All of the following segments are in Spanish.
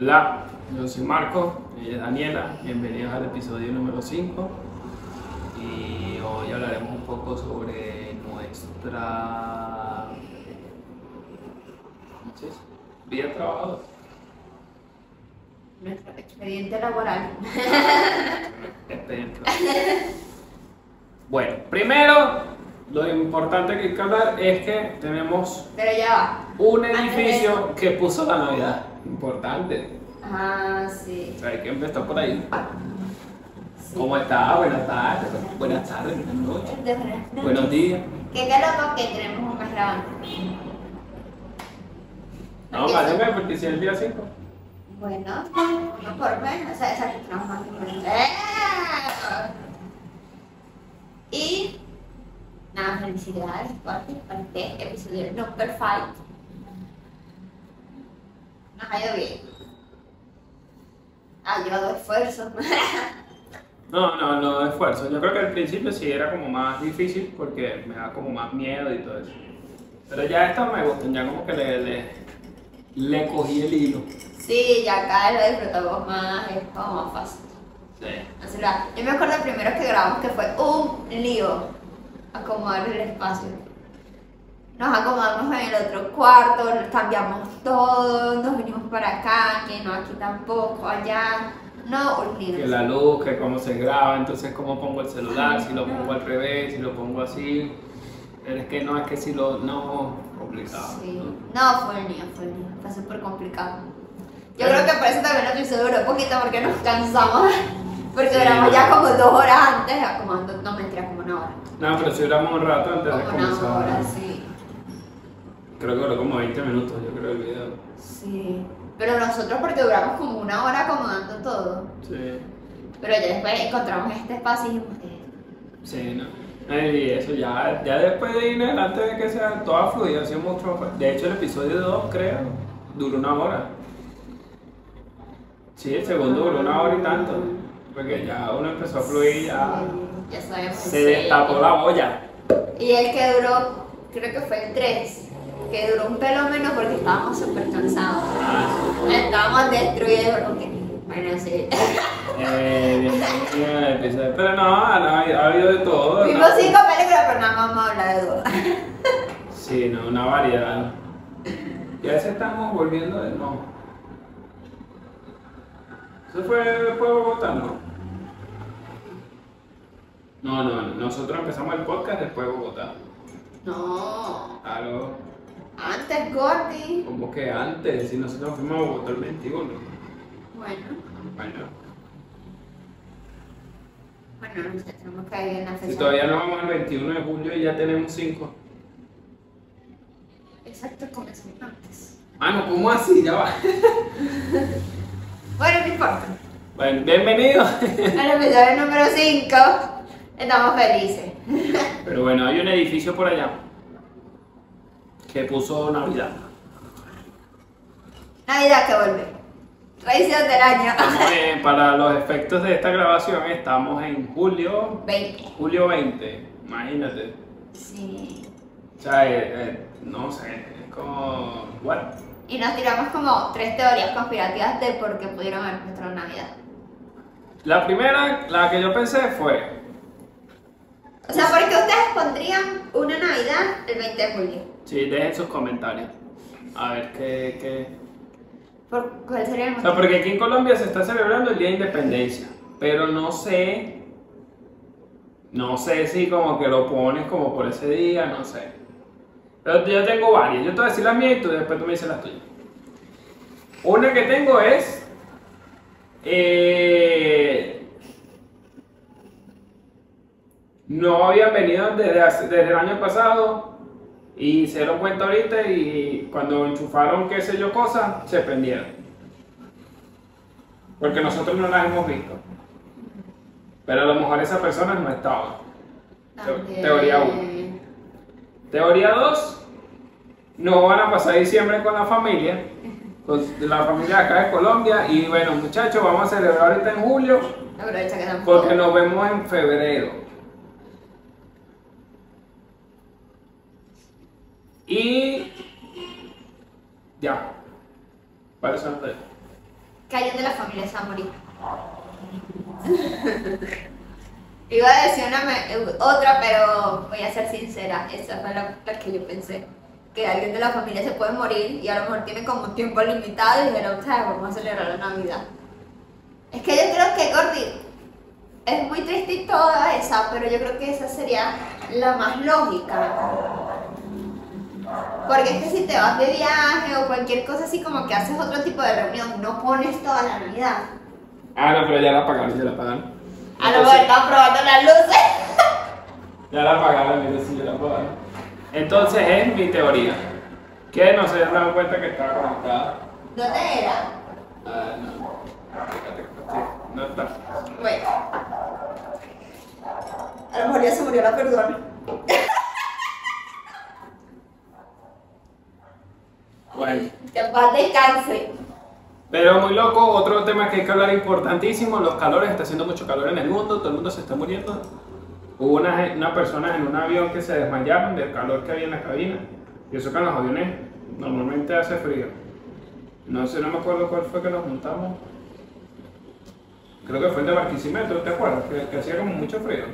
Hola, yo soy Marco, ella es Daniela, bienvenidos al episodio número 5 y hoy hablaremos un poco sobre nuestra ¿cómo se dice? vida. Nuestro expediente laboral. Expediente. Bueno, primero lo importante que hay que hablar es que tenemos Pero ya va. un edificio que puso la Navidad. Importante. Ah, sí. O sea, hay que empezar por ahí. sí. ¿Cómo está? Buenas tardes. Buenas tardes, buenas noches. De. Buenos días. Que qué loco que tenemos un grabando. No, eso- porque si es el día 5. Bueno, no por menos. O sea, esa que tenemos más que por. Y nada, felicidades por por este episodio number 5. Nos ha ido bien. Ha llevado esfuerzo. No, no, no esfuerzo. Yo creo que al principio sí era como más difícil porque me da como más miedo y todo eso. Pero ya estas me gustan, ya como que le, le, le cogí el hilo. Sí, ya acá lo disfrutamos más, es como más fácil. Sí. Yo me acuerdo primero que grabamos que fue un lío acomodar el espacio. Nos acomodamos en el otro cuarto, cambiamos todo, nos vinimos para acá, que no aquí tampoco, allá. No, lío. Que la luz, que cómo se graba, entonces cómo pongo el celular, si lo pongo al revés, si lo pongo así. Pero es que no, es que si lo. No, complicado. Sí. ¿no? No, fue un lío, fue un lío, fue súper complicado. Yo creo que por eso también el episodio duró poquito porque nos cansamos. Porque Sí, duramos ya como dos horas antes, acomodando, no mentira, como una hora. No, pero si duramos un rato antes de una comenzar. hora, sí. Creo que duró como 20 minutos, yo creo, el video. Sí. Pero nosotros porque duramos como una hora acomodando todo. Sí. Pero ya después encontramos este espacio y dijimos, eh, Sí, no. Y eso ya, ya después de ir adelante de que sea toda fluida, sido mucho De hecho, el episodio 2, creo, duró una hora. Sí, el segundo duró una hora y tanto. Porque ya uno empezó a fluir, ya sí, ya sabemos. se destapó la olla. Y el que duró, creo que fue el 3, que duró un pelo menos porque estábamos súper cansados. Ah, Estábamos destruidos porque, bueno, sí. Eh. Pero no, no, ha, ha habido de todo. Vimos cinco películas, pero nada más vamos a hablar de dos. Sí, no, una variedad. Y a veces estamos volviendo de nuevo. ¿Eso fue después de Bogotá, no? No, no, nosotros empezamos el podcast después de Bogotá. No, Claro, antes Gordy. como que antes, si nosotros fuimos a Bogotá el 21. Bueno, Bueno, bueno, no sé, tenemos que ir en la fecha. si todavía no vamos al 21 de julio y ya tenemos 5. Exacto, comenzamos antes. Ah, no, ¿cómo así? Ya va. Bueno, no importa. Bueno, bienvenido. En el episodio número 5 estamos felices. Pero bueno, hay un edificio por allá que puso Navidad. Navidad que vuelve. Tradición del año. Para los efectos de esta grabación estamos en julio, 20. julio 20, imagínate. Sí. O sea, eh, eh, no sé, es como... What? Y nos tiramos como tres teorías conspirativas de por qué pudieron haber puesto Navidad. La primera, la que yo pensé fue, O sea, ¿por qué ustedes pondrían una Navidad el 20 de julio? sí, dejen sus comentarios. A ver qué... qué... ¿Por ¿Cuál sería el O sea, motivo? porque aquí en Colombia se está celebrando el Día de Independencia, pero no sé, no sé si como que lo pones como por ese día, no sé. Pero yo tengo varias, yo te voy a decir la mía y tú después tú me dices las tuyas. Una que tengo es, eh, no habían venido desde, hace- desde el año pasado y se dieron cuenta ahorita y cuando enchufaron qué sé yo cosas, se prendieron. Porque nosotros no las hemos visto. Pero a lo mejor esas personas no estaban. También. teoría uno. Teoría 2. No van a pasar diciembre con la familia. Con la familia de acá de Colombia. Y bueno, muchachos, vamos a celebrar ahorita en julio. Porque nos vemos en febrero. Y Ya. ¿Cuáles son los alguien de la familia morir. Iba a decir una otra, pero voy a ser sincera. Esa fue la, la que yo pensé. Que alguien de la familia se puede morir y a lo mejor tiene como un tiempo limitado y dijeron, "¿Sabes? vamos a celebrar la Navidad. Es que yo creo que, Gordy, es muy triste toda esa, pero yo creo que esa sería la más lógica. Porque es que si te vas de viaje o cualquier cosa así, como que haces otro tipo de reunión, no pones toda la Navidad. Ah, no, pero ya la apagaron, ya la apagaron. A lo mejor están probando las luces. Ya la apagaron, mira, sí, ya la apagaron. Entonces es mi teoría. Que no se habían dado cuenta que estaba conectada. ¿Dónde era? Ah, no. Fíjate, sí, no está. Bueno. A lo mejor ya se murió la perdona. Bueno. Que paz descanse. Pero muy loco, otro tema que hay que hablar importantísimo, los calores, está haciendo mucho calor en el mundo, todo el mundo se está muriendo. Hubo unas una personas en un avión que se desmayaron del calor que había en la cabina. Y eso que en los aviones normalmente hace frío. No sé, no me acuerdo cuál fue que nos juntamos. Creo que fue el de Barquisimeto, ¿te acuerdas? Que, que hacía como mucho frío.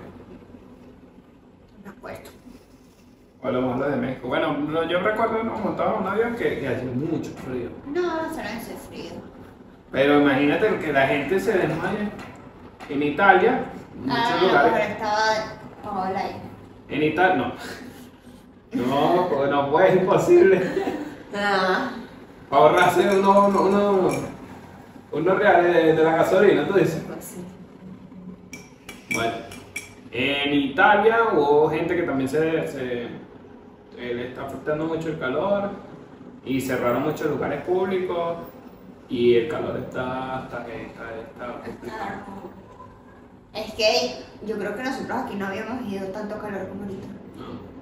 No me acuerdo. O de México. Bueno, no, yo recuerdo que nos montamos en un avión que, que hacía mucho frío. No, eso no es frío. Pero imagínate que la gente se desmaya. En Italia, en muchos Ah, lugares. mejor estaba Paola ahí. En Italia, no. No, pues no fue imposible. Ah. Para ahorrarse unos uno, uno, unos reales de, de la gasolina, tú dices. Pues sí. Bueno, en Italia hubo gente que también se, se eh, le está afectando mucho el calor y cerraron muchos lugares públicos y el calor está, está, está, está. Es que yo creo que nosotros aquí no habíamos ido tanto calor como ahorita. No.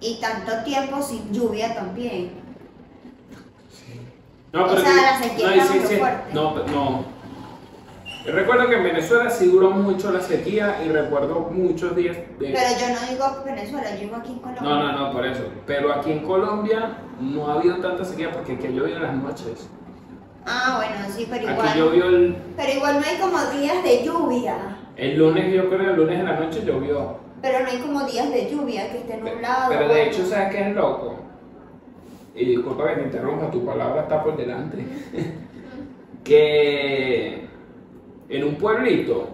Y tanto tiempo sin lluvia también. No, O pero sea, sí- la sequía no, era sí, muy sí, fuerte. No, no. Yo recuerdo que en Venezuela sí duró mucho la sequía y recuerdo muchos días de... Pero yo no digo Venezuela, yo digo aquí en Colombia. No, no, no, por eso. Pero aquí en Colombia no ha habido tanta sequía porque aquí llovió en las noches. Ah, bueno, sí, pero Aquí igual. llovió el, Pero igual no hay como días de lluvia. el lunes, yo creo el lunes en la noche llovió. Pero no hay como días de lluvia que esté nublado. Pero de bueno. hecho, ¿sabes qué es loco? Y disculpa que te interrumpa, tu palabra está por delante. que en un pueblito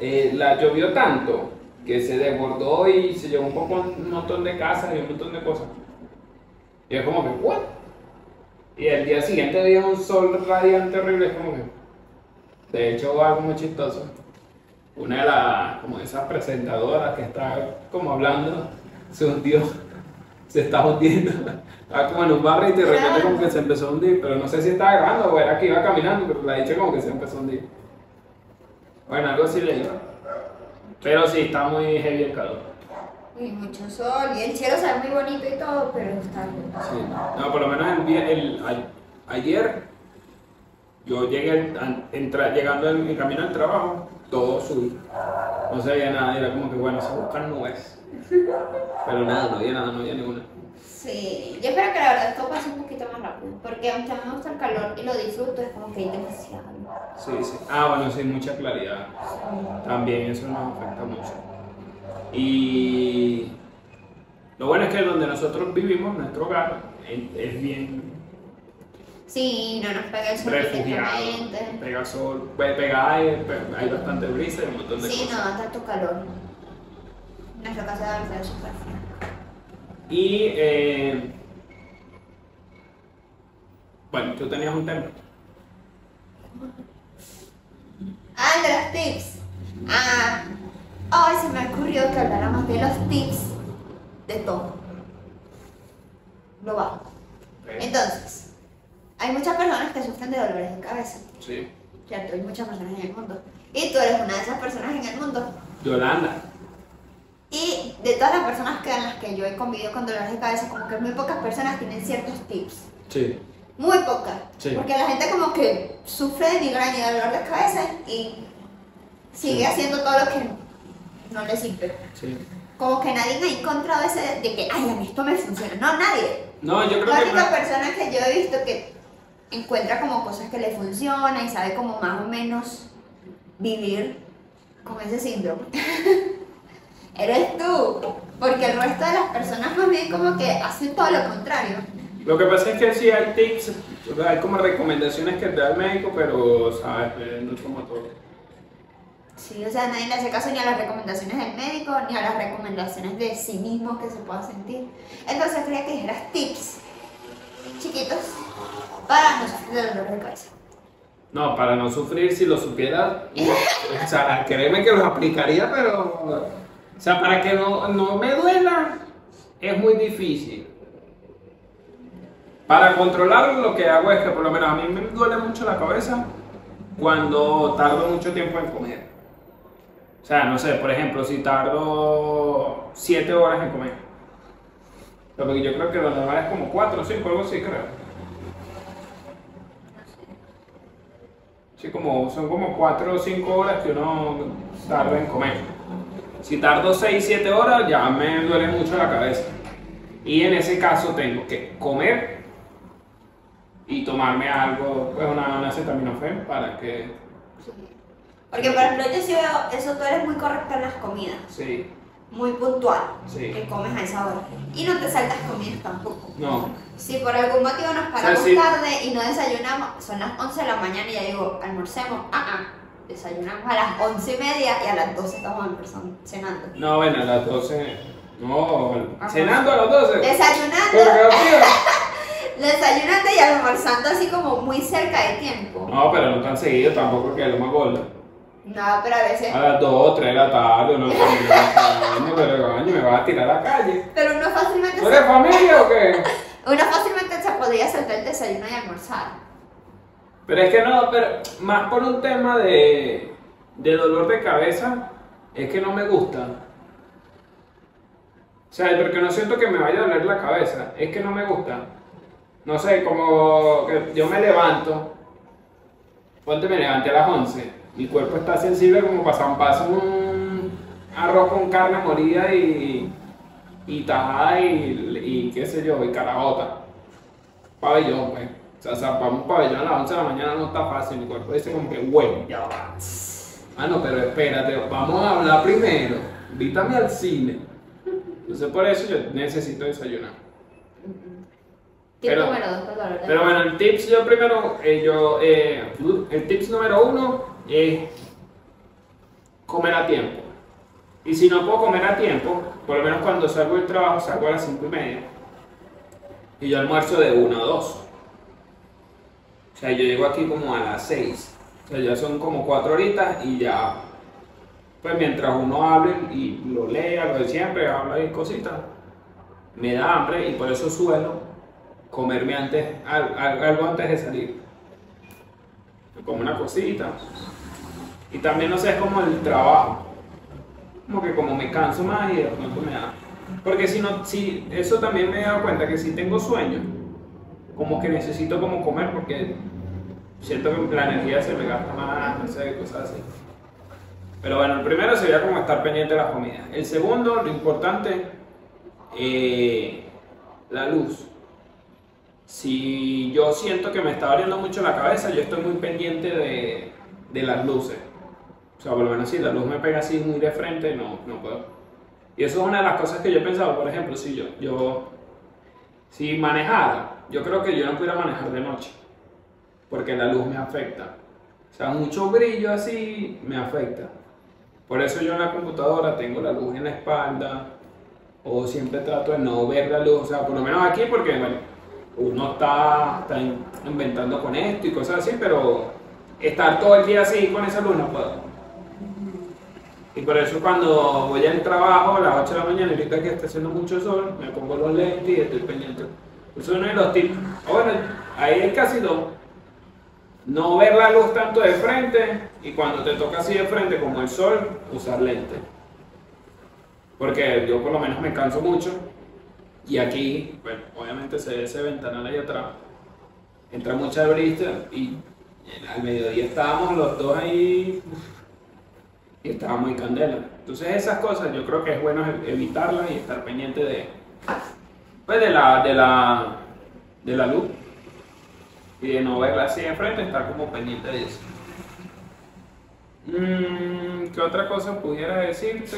eh, la llovió tanto que se desbordó y se llevó un, poco, un montón de casas y un montón de cosas. Y es como que, ¿what? Y el día siguiente había un sol radiante horrible, es como que. De hecho, algo muy chistoso. Una de las, como esas presentadoras que está como hablando, se hundió, se está hundiendo. Estaba como en un barrio y de repente como que se empezó a hundir, pero no sé si estaba grabando o era que iba caminando, pero la dicho como que se empezó a hundir. Bueno, algo así le iba. Pero sí, está muy heavy el calor. Y mucho sol, y el cielo se ve muy bonito y todo, pero está Sí, no, por lo menos el, día- el- a- ayer yo llegué entra- llegando en mi camino al trabajo, todo azul. No se veía nada, era como que bueno, se buscan nubes. Pero nada, no había nada, no había ninguna. Sí, yo espero que la verdad esto pase un poquito más rápido, porque aunque a mí me gusta el calor y lo disfruto, es como que hay demasiado. Sí, sí. Ah, bueno, sí, mucha claridad. También eso nos afecta mucho. Y lo bueno es que donde nosotros vivimos, nuestro hogar, es bien Sí, no nos pega el sol refugiado, pega sol, pe- pega aire, hay bastante brisa y un montón de Sí, cosas. no, tanto calor. Nuestra casa de verdad es súper fría. Y eh, bueno, tú tenías un tema. Ah, el de los tips. Ah, ay, se me ha ocurrido que habláramos de los tips de todo. Global. Entonces, hay muchas personas que sufren de dolores de cabeza, Sí. ¿cierto? Hay muchas personas en el mundo. Y tú eres una de esas personas en el mundo. Yolanda. Y de todas las personas que, en las que yo he convivido con dolores de cabeza, como que muy pocas personas tienen ciertos tips. Sí. Muy pocas. Sí. Porque la gente como que sufre de migraña y de dolor de cabeza y sigue Sí. haciendo todo lo que no le sirve. Sí. como que nadie ha encontrado ese de que, ay, a mí esto me funciona. No, nadie. No, yo creo La que. única persona que yo he visto que encuentra como cosas que le funcionan y sabe como más o menos vivir con ese síndrome. Eres tú. Porque el resto de las personas más bien como que hacen todo lo contrario. Lo que pasa es que sí hay tips, hay como recomendaciones que te da el médico, pero, ¿sabes? Eh, No es como todo. Sí, o sea, nadie le hace caso ni a las recomendaciones del médico, ni a las recomendaciones de sí mismo que se pueda sentir. Entonces quería que dijeras tips chiquitos para no sufrir de dolor de cabeza. No, para no sufrir, si lo supiera, o sea, créeme que los aplicaría, pero, o sea, para que no, no me duela, es muy difícil. Para controlarlo, lo que hago es que, por lo menos, a mí me duele mucho la cabeza cuando tardo mucho tiempo en comer. O sea, no sé, por ejemplo, si tardo 7 horas en comer. Pero porque yo creo que lo normal es como 4 o 5, algo así, creo. Sí, como, son como 4 o 5 horas que uno tarda en comer. Si tardo 6, 7 horas, ya me duele mucho la cabeza. Y en ese caso tengo que comer y tomarme algo, pues una, una acetaminofén para que, Porque por ejemplo yo sí veo, eso tú eres muy correcta en las comidas, sí, muy puntual, Sí. que comes a esa hora. Y no te saltas comidas tampoco. no, Si por algún motivo nos paramos sí. tarde y no desayunamos, son las 11 de la mañana y ya digo, almorcemos, ah, ah, desayunamos a las 11 y media y a las 12 estamos cenando. no, bueno, a las 12, no, cenando a las 12. Desayunando. desayunando y almorzando así como muy cerca de tiempo. No, pero no tan seguido tampoco que lo más gordo. No, pero a veces, A las 2, 3 de la tarde, no, no, pero coño, me vas a tirar a la calle. pero uno fácilmente, ¿Tú se, eres familia o qué? uno fácilmente se podría saltar el desayuno y almorzar. Pero es que no, pero más por un tema de, de dolor de cabeza, es que no me gusta. O sea, porque no siento que me vaya a doler la cabeza, es que no me gusta. No sé, como que yo me levanto, ponte me levanté a las 11, mi cuerpo está sensible como para un paso un arroz con carne molida y, y tajada y, y qué sé yo, y carabota. Pabellón, pues. O sea, zapar un pabellón a las 11 de la mañana no está fácil, mi cuerpo dice como que, bueno, ya va. Ah, no, pero espérate, vamos a hablar primero. Invítame al cine. Entonces por eso yo necesito desayunar. Tip Pero- número 2 para el dolor de Pero bueno, el tips yo primero, eh, yo, eh, el tips número uno es comer a tiempo. Y si no puedo comer a tiempo, por lo menos cuando salgo del trabajo, salgo a las 5 y media. Y yo almuerzo de 1 a 2. O sea, yo llego aquí como a las 6. O sea, ya son como 4 horitas y ya, pues mientras uno hable y lo lea, lo de siempre, habla y cositas, me da hambre y por eso suelo comerme antes, al- al- algo antes de salir. Como una cosita. Y también, no sé, es como el trabajo. Como que como me canso más y de pronto me da. Porque si no, si, eso también me he dado cuenta que si tengo sueño, como que necesito como comer porque siento que la energía se me gasta más, no sé, cosas así. Pero bueno, el primero sería como estar pendiente de la comida. El segundo, lo importante, eh, la luz. Si yo siento que me está abriendo mucho la cabeza, yo estoy muy pendiente de, de las luces. O sea, por lo menos si la luz me pega así muy de frente, no, no puedo. Y eso es una de las cosas que yo he pensado, por ejemplo, si yo, yo, si manejara, yo creo que yo no pudiera manejar de noche, porque la luz me afecta. O sea, mucho brillo así me afecta. Por eso yo en la computadora tengo la luz en la espalda, o siempre trato de no ver la luz, o sea, por lo menos aquí, porque bueno, uno está, está in- inventando con esto y cosas así, pero estar todo el día así con esa luz no puedo. Y por eso cuando voy al trabajo a las 8 de la mañana, ahorita que está haciendo mucho sol, me pongo los lentes y estoy pendiente. Eso es uno de los tips. Ah, ahí hay casi dos. No ver la luz tanto de frente y cuando te toca así de frente como el sol, usar lentes. Porque yo por lo menos me canso mucho y aquí, bueno, obviamente se ve ese ventanal ahí atrás, entra mucha brisa y al mediodía estábamos los dos ahí y estaba muy candela. Entonces esas cosas yo creo que es bueno ev- evitarlas y estar pendiente de, pues de la, de la, de la luz y de no verla así de frente, estar como pendiente de eso. Mm, ¿Qué otra cosa pudiera decirte?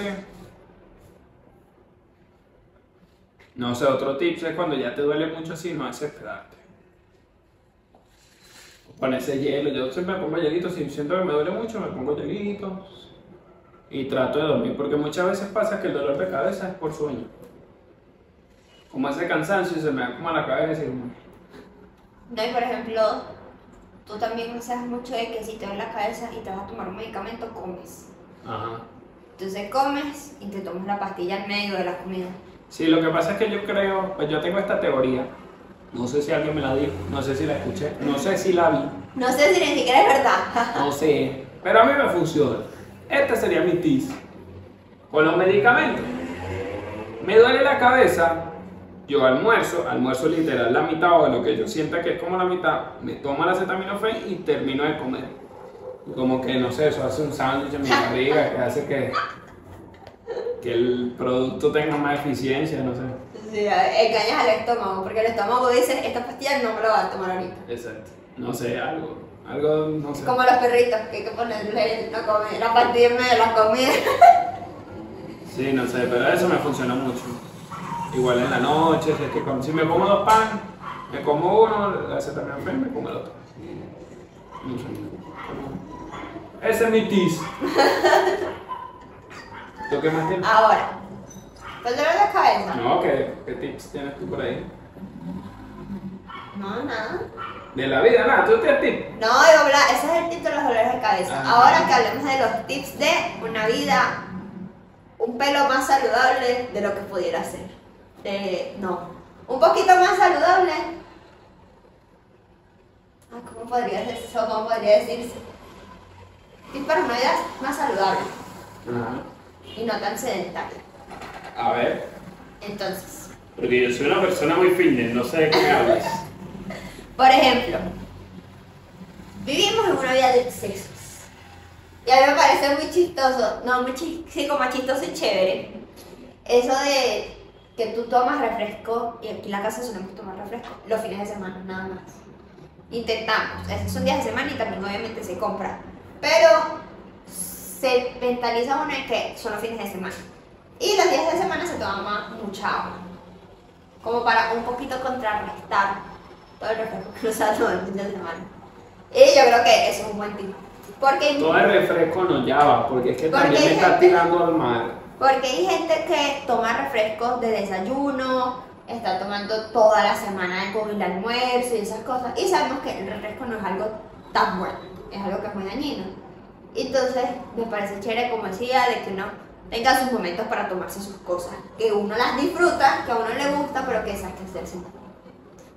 No sé, otro tip es cuando ya te duele mucho así, no desesperarte. Ponerse hielo, yo siempre me pongo hielito, si siento que me duele mucho me pongo hielito y trato de dormir, porque muchas veces pasa que el dolor de cabeza es por sueño. Como ese cansancio se me da como a la cabeza y No, y por ejemplo, tú también usas mucho de que si te duele la cabeza y te vas a tomar un medicamento, comes. Ajá. Entonces comes y te tomas la pastilla en medio de la comida. Sí, lo que pasa es que yo creo, pues yo tengo esta teoría, no sé si alguien me la dijo, no sé si la escuché, no sé si la vi, No sé si ni siquiera es verdad. no sé, pero a mí me funciona. Este sería mi tips. Con los medicamentos. Me duele la cabeza, yo almuerzo, almuerzo literal la mitad o de lo que yo sienta que es como la mitad, me tomo la acetaminofén y termino de comer. Como que, no sé, eso hace un sándwich en mi barriga que hace que, que el producto tenga más eficiencia, no sé. Sí, engañas al estómago, porque el estómago dice, esta pastilla no me la voy a tomar ahorita. Exacto. No sé, algo, algo, no sé. Como los perritos, que hay que ponerle la, comi- la pastilla en medio de la comida. Sí, no sé, pero eso me funciona mucho. Igual en la noche, si, es que si me como dos pan, me como uno, la acetaminofén, me como el otro. No sé. Ese es mi tis. ¿Tú qué más tienes? Ahora, ¿el dolor de cabeza? No, ¿qué, ¿qué tips tienes tú por ahí? No, nada. De la vida, nada, tú tienes tips. No, yo habla, ese es el tip de los dolores de cabeza. Ah. Ahora que hablemos de los tips de una vida un pelo más saludable de lo que pudiera ser. De, no, un poquito más saludable. Ah, ¿Cómo podría ser eso? ¿Cómo podría decirse? Tips para una vida más saludable Ajá. Y no tan sedentaria. A ver, Entonces, porque yo soy una persona muy fitness, no sé de qué me hablas. Por ejemplo, vivimos en una vida de excesos. Y a mí me parece muy chistoso, no, muy chi- sí, como chistoso y chévere. Eso de que tú tomas refresco, y aquí en la casa solemos tomar refresco, los fines de semana, nada más. Intentamos, esos son días de semana y también obviamente se compra. Pero se mentaliza uno en que son los fines de semana. Y los días de semana se toma mucha agua. Como para un poquito contrarrestar todo el refresco que usa todo el fin de semana. Y yo creo que eso es un buen tip. Porque, Todo el refresco no va, porque es que Porque también me está gente- tirando al mar. porque hay gente que toma refrescos de desayuno, está tomando toda la semana con el almuerzo y esas cosas. Y sabemos que el refresco no es algo tan bueno, es algo que es muy dañino. Entonces, me parece chévere, como decía, de que uno tenga sus momentos para tomarse sus cosas. Que uno las disfruta, que a uno le gusta, pero que esas que hacerse.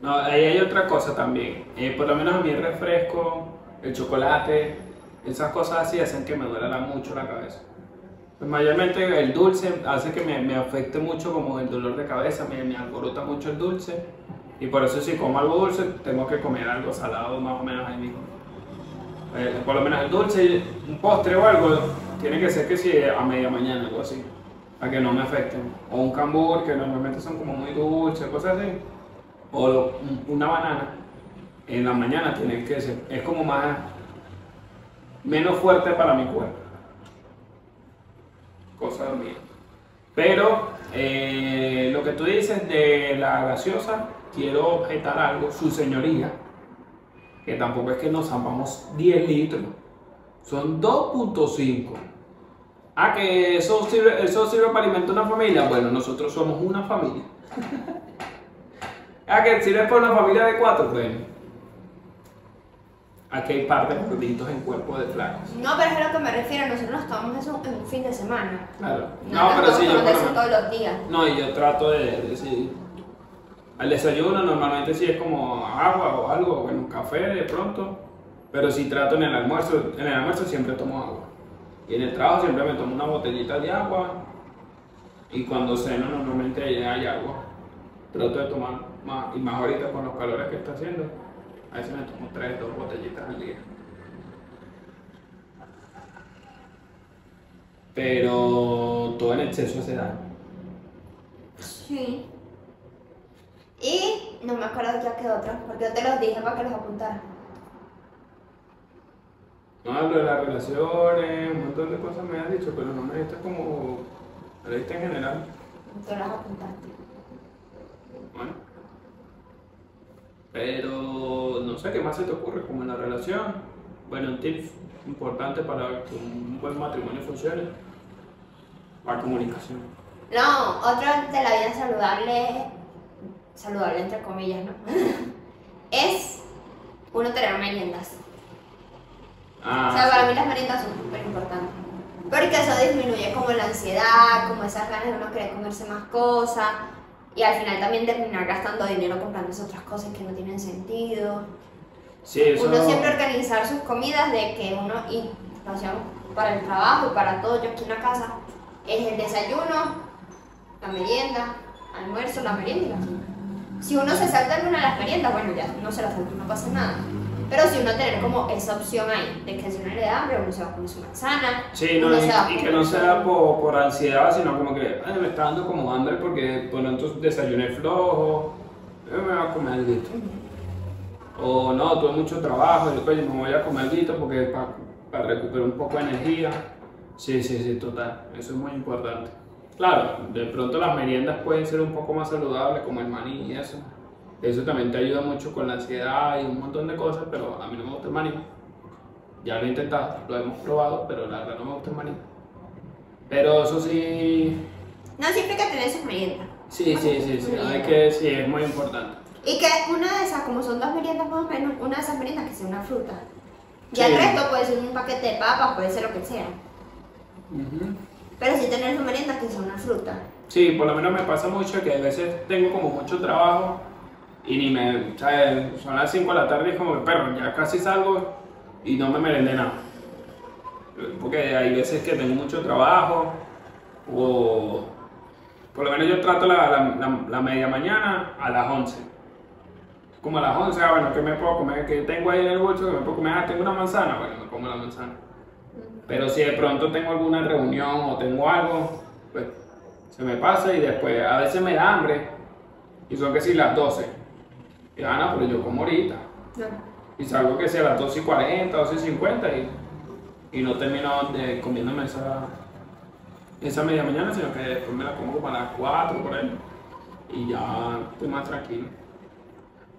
No, ahí hay otra cosa también. Eh, por lo menos a mí el refresco, el chocolate, esas cosas así hacen que me duela la- mucho la cabeza. Pues mayormente el dulce hace que me, me afecte mucho como el dolor de cabeza, me, me alborota mucho el dulce. Y por eso si como algo dulce, tengo que comer algo salado más o menos ahí mismo. Eh, por lo menos el dulce, un postre o algo, tiene que ser que si a media mañana, algo así, para que no me afecten. O un cambur, que normalmente son como muy dulces, cosas así o una banana en la mañana tiene que ser, es como más, menos fuerte para mi cuerpo. Cosa mía. Pero eh, lo que tú dices de la gaseosa, quiero objetar algo, su señoría, que tampoco es que nos zampamos 10 litros, son 2.5. Ah, que eso sirve, eso sirve para alimentar una familia. Bueno, nosotros somos una familia. Ah, que sirve para una familia de cuatro, bueno. Aquí hay par de gorditos en cuerpo de flacos. No, pero es a lo que me refiero, nosotros nos tomamos eso en un fin de semana. Claro. No, No, pero sí, yo por eso todos los días. No, y yo trato de decir. Al desayuno normalmente sí es como agua o algo, bueno, café de pronto. Pero sí trato en el almuerzo, en el almuerzo siempre tomo agua. Y en el trabajo siempre me tomo una botellita de agua. Y cuando ceno normalmente hay agua. Trato de tomar más, y más ahorita con los calores que está haciendo. A veces me tomo tres, dos botellitas al día. pero todo en exceso hace daño. Sí. Y no me acuerdo ya qué otro, porque yo te los dije para que los apuntaras. No hablo de las relaciones, un montón de cosas me has dicho, pero no me diste como. Me diste en general. Tú los apuntaste. Bueno. Pero no sé qué más se te ocurre, como en la relación. Bueno, un tip importante para que un buen matrimonio funcione. La comunicación. No, otro de la vida saludable, saludable entre comillas, ¿no? es uno tener meriendas. Ah, o sea, para mí las meriendas son súper importantes. Porque eso disminuye como la ansiedad, como esas ganas de uno querer comerse más cosas. Y al final también terminar gastando dinero comprándose otras cosas que no tienen sentido. Sí, eso. Uno siempre organizar sus comidas de que uno, y para el trabajo y para todo, yo aquí en la casa, es el desayuno, la merienda, almuerzo, la merienda y la cena. Si uno se salta en una de las meriendas, bueno, ya no se la salta, no pasa nada. Pero si uno tener como esa opción ahí, de que si uno le da hambre, uno se va a comer su manzana, Sí, no, y, y que no sea por, por ansiedad, sino como que "Ay, me está dando como hambre porque por pronto desayuné flojo, eh, me voy a comer algo. O no, tuve mucho trabajo, y después me voy a comer algo porque para recuperar un poco de energía. Sí, sí, sí, total, eso es muy importante. Claro, de pronto las meriendas pueden ser un poco más saludables, como el maní y eso. Eso también te ayuda mucho con la ansiedad y un montón de cosas, pero a mí no me gusta el maní. Ya lo he intentado, lo hemos probado, pero la verdad no me gusta el maní. Pero eso sí, No, siempre que tener sus meriendas. sí, sí, sí, sí, hay que, sí, es muy importante. Y que una de esas, como son dos meriendas más o menos, una de esas meriendas que sea una fruta. Y Sí. el resto puede ser un paquete de papas, puede ser lo que sea. Ujú. Pero sí tener su merienda que sea una fruta. Sí, por lo menos me pasa mucho que a veces tengo como mucho trabajo y ni me, o son las 5 de la tarde y es como que perro, ya casi salgo y no me merendé nada. Porque hay veces que tengo mucho trabajo o por lo menos yo trato la- la media mañana a las 11. Como a las 11, ah, bueno, ¿qué me puedo comer? ¿Qué tengo ahí en el bolso? ¿Qué me puedo comer? Ah, tengo una manzana, bueno, me como la manzana. Pero si de pronto tengo alguna reunión o tengo algo, pues se me pasa y después a veces me da hambre y son que si las 12. Y no, pero yo como ahorita. Y salgo que sea a las 12 y 40, 12 y 50 y, y no termino de comiéndome esa, esa media mañana, sino que después me la como como a las 4 por ahí. Y ya estoy más tranquilo.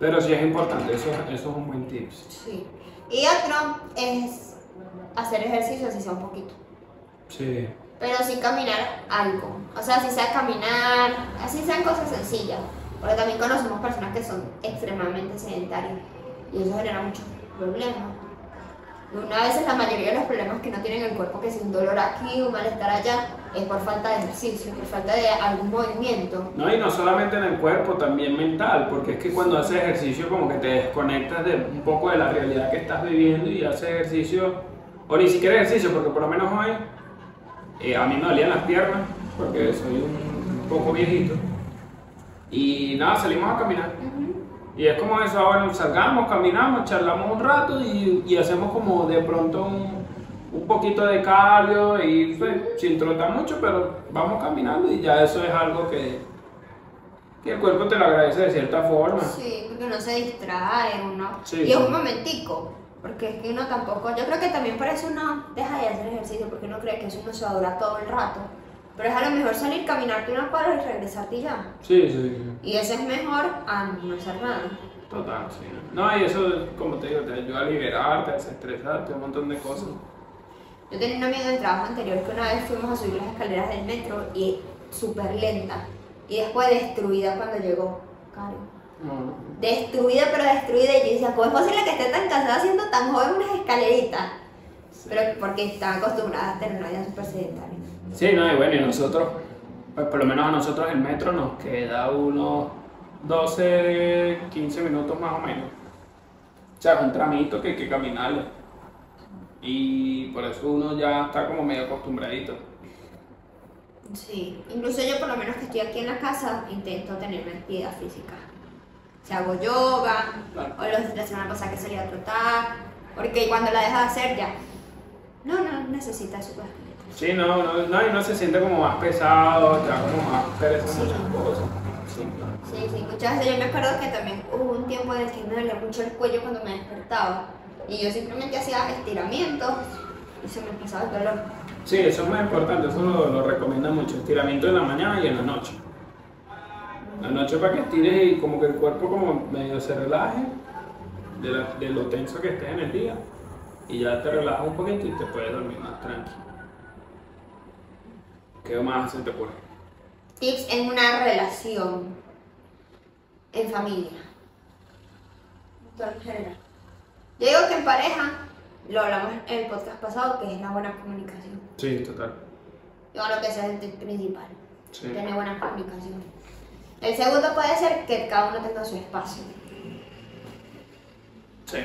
Pero sí es importante, eso, eso es un buen tips. Sí. Y otro es hacer ejercicio, así sea un poquito. Sí. Pero sí caminar algo. O sea, si sea caminar, así sean cosas sencillas. Porque también conocemos personas que son extremadamente sedentarias. Y eso genera muchos problemas. Una vez la mayoría de los problemas que no tienen el cuerpo, que si un dolor aquí, un malestar allá, es por falta de ejercicio, por falta de algún movimiento. No, y no solamente en el cuerpo, también mental, porque es que cuando haces ejercicio como que te desconectas de un poco de la realidad que estás viviendo y haces ejercicio, o ni siquiera ejercicio, porque por lo menos hoy eh, a mí me dolían las piernas, porque soy un poco viejito, y nada, salimos a caminar. Y es como eso, ahora salgamos, caminamos, charlamos un rato y, y hacemos como de pronto un, un poquito de cardio y pues, sin trotar mucho, pero vamos caminando y ya eso es algo que, que el cuerpo te lo agradece de cierta forma. Sí, porque uno se distrae, uno. Sí, y es sí. un momentico. Porque es que uno tampoco. Yo creo que también por eso uno deja de hacer ejercicio, porque uno cree que eso no se va a durar todo el rato. Pero es a lo mejor salir, caminarte una cuadra y regresarte y ya. Sí, sí, sí. Y eso es mejor a no hacer nada. Total, sí. No, y eso, como te digo, te ayuda a liberarte, a desestresarte, un montón de cosas. Yo tenía un amigo del trabajo anterior que una vez fuimos a subir las escaleras del metro y súper lenta. Y después destruida cuando llegó. Caro. No, Destruida, pero destruida. Y yo decía, ¿cómo es posible que esté tan cansada haciendo tan joven unas escaleritas? sí. Pero porque estaba acostumbrada a tener una vida súper sedentaria. Sí, no, y bueno, y nosotros, pues por lo menos a nosotros el metro nos queda unos 12, 15 minutos más o menos. O sea, es un tramito que hay que caminarlo. Y por eso uno ya está como medio acostumbradito. Sí, incluso yo por lo menos que estoy aquí en la casa intento tener una actividad física. Sea, hago yoga, Claro. o los, la semana pasada que salí a trotar, porque cuando la dejas de hacer ya, no, no necesitas super Sí, no, no, no, y no se siente como más pesado, da como más pereza Sí. muchas cosas. Sí. Sí, sí, muchas veces yo me acuerdo que también hubo un tiempo en el que me dolía mucho el cuello cuando me despertaba. Y yo simplemente hacía estiramientos y se me pasaba el dolor. Sí, eso es muy importante, eso lo, lo recomienda mucho. Estiramiento en la mañana y en la noche. La noche para que estires y como que el cuerpo como medio se relaje de, la- de lo tenso que estés en el día. Y ya te relajas un poquito y te puedes dormir más tranquilo. ¿Qué más se te ocurre? Tips en una relación, en familia. Todo en general. Yo digo que en pareja, lo hablamos en el podcast pasado, que es la buena comunicación. Sí, total. Yo creo que ese es el tip principal. Sí. Tener buena comunicación. El segundo puede ser que cada uno tenga su espacio. Sí.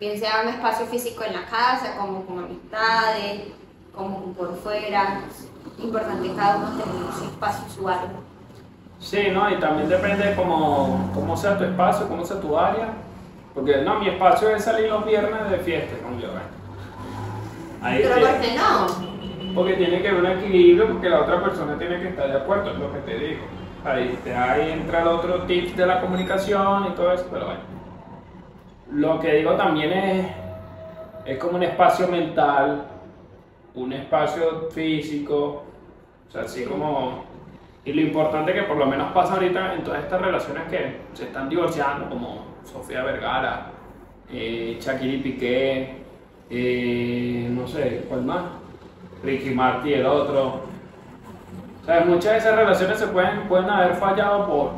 Bien sea un espacio físico en la casa, como con amistades, como por fuera. Importante cada uno tenga su espacio, su área. Sí, ¿no? Y también depende cómo, cómo sea tu espacio, cómo sea tu área. Porque no, mi espacio es salir los viernes de fiesta con yo. Ahí Pero. ¿por qué no? Porque tiene que haber un equilibrio, porque la otra persona tiene que estar de acuerdo, es lo que te digo. Ahí, entra el otro tip de la comunicación y todo eso, pero bueno. Lo que digo también es, es como un espacio mental, un espacio físico, o sea, así como... Y lo importante que por lo menos pasa ahorita en todas estas relaciones que se están divorciando, como Sofía Vergara, eh, Shakira y Piqué, eh, no sé, ¿cuál más? Ricky Martin el otro. O sea, muchas de esas relaciones se pueden, pueden haber fallado por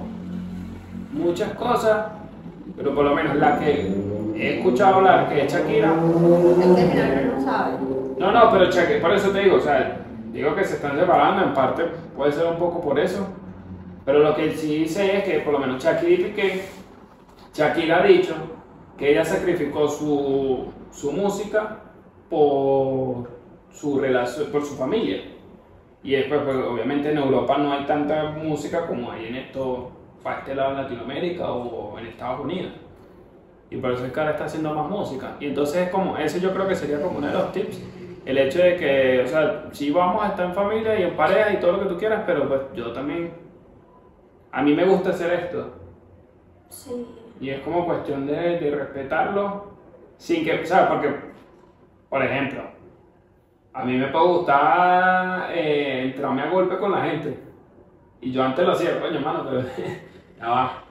muchas cosas, pero por lo menos la que he escuchado hablar, que es Shakira. Que no sabe. No, no, pero Shakira, por eso te digo, o sea, digo que se están separando, en parte puede ser un poco por eso, pero lo que sí sé es que por lo menos Shakira Piqué, Shakira ha dicho que ella sacrificó su, su música por su relación, por su familia. Y después, pues, obviamente en Europa no hay tanta música como hay en esto, para este lado en Latinoamérica o en Estados Unidos. Y por eso es que ahora está haciendo más música. Y entonces es como, ese yo creo que sería como uno de los tips. El hecho de que, o sea, sí vamos a estar en familia y en pareja y todo lo que tú quieras, pero pues yo también, a mí me gusta hacer esto. Sí. Y es como cuestión de, de respetarlo sin que, o sea, porque, por ejemplo, a mí me gustar eh, entrarme a golpe con la gente. Y yo antes lo hacía, coño, mano, pero ya va.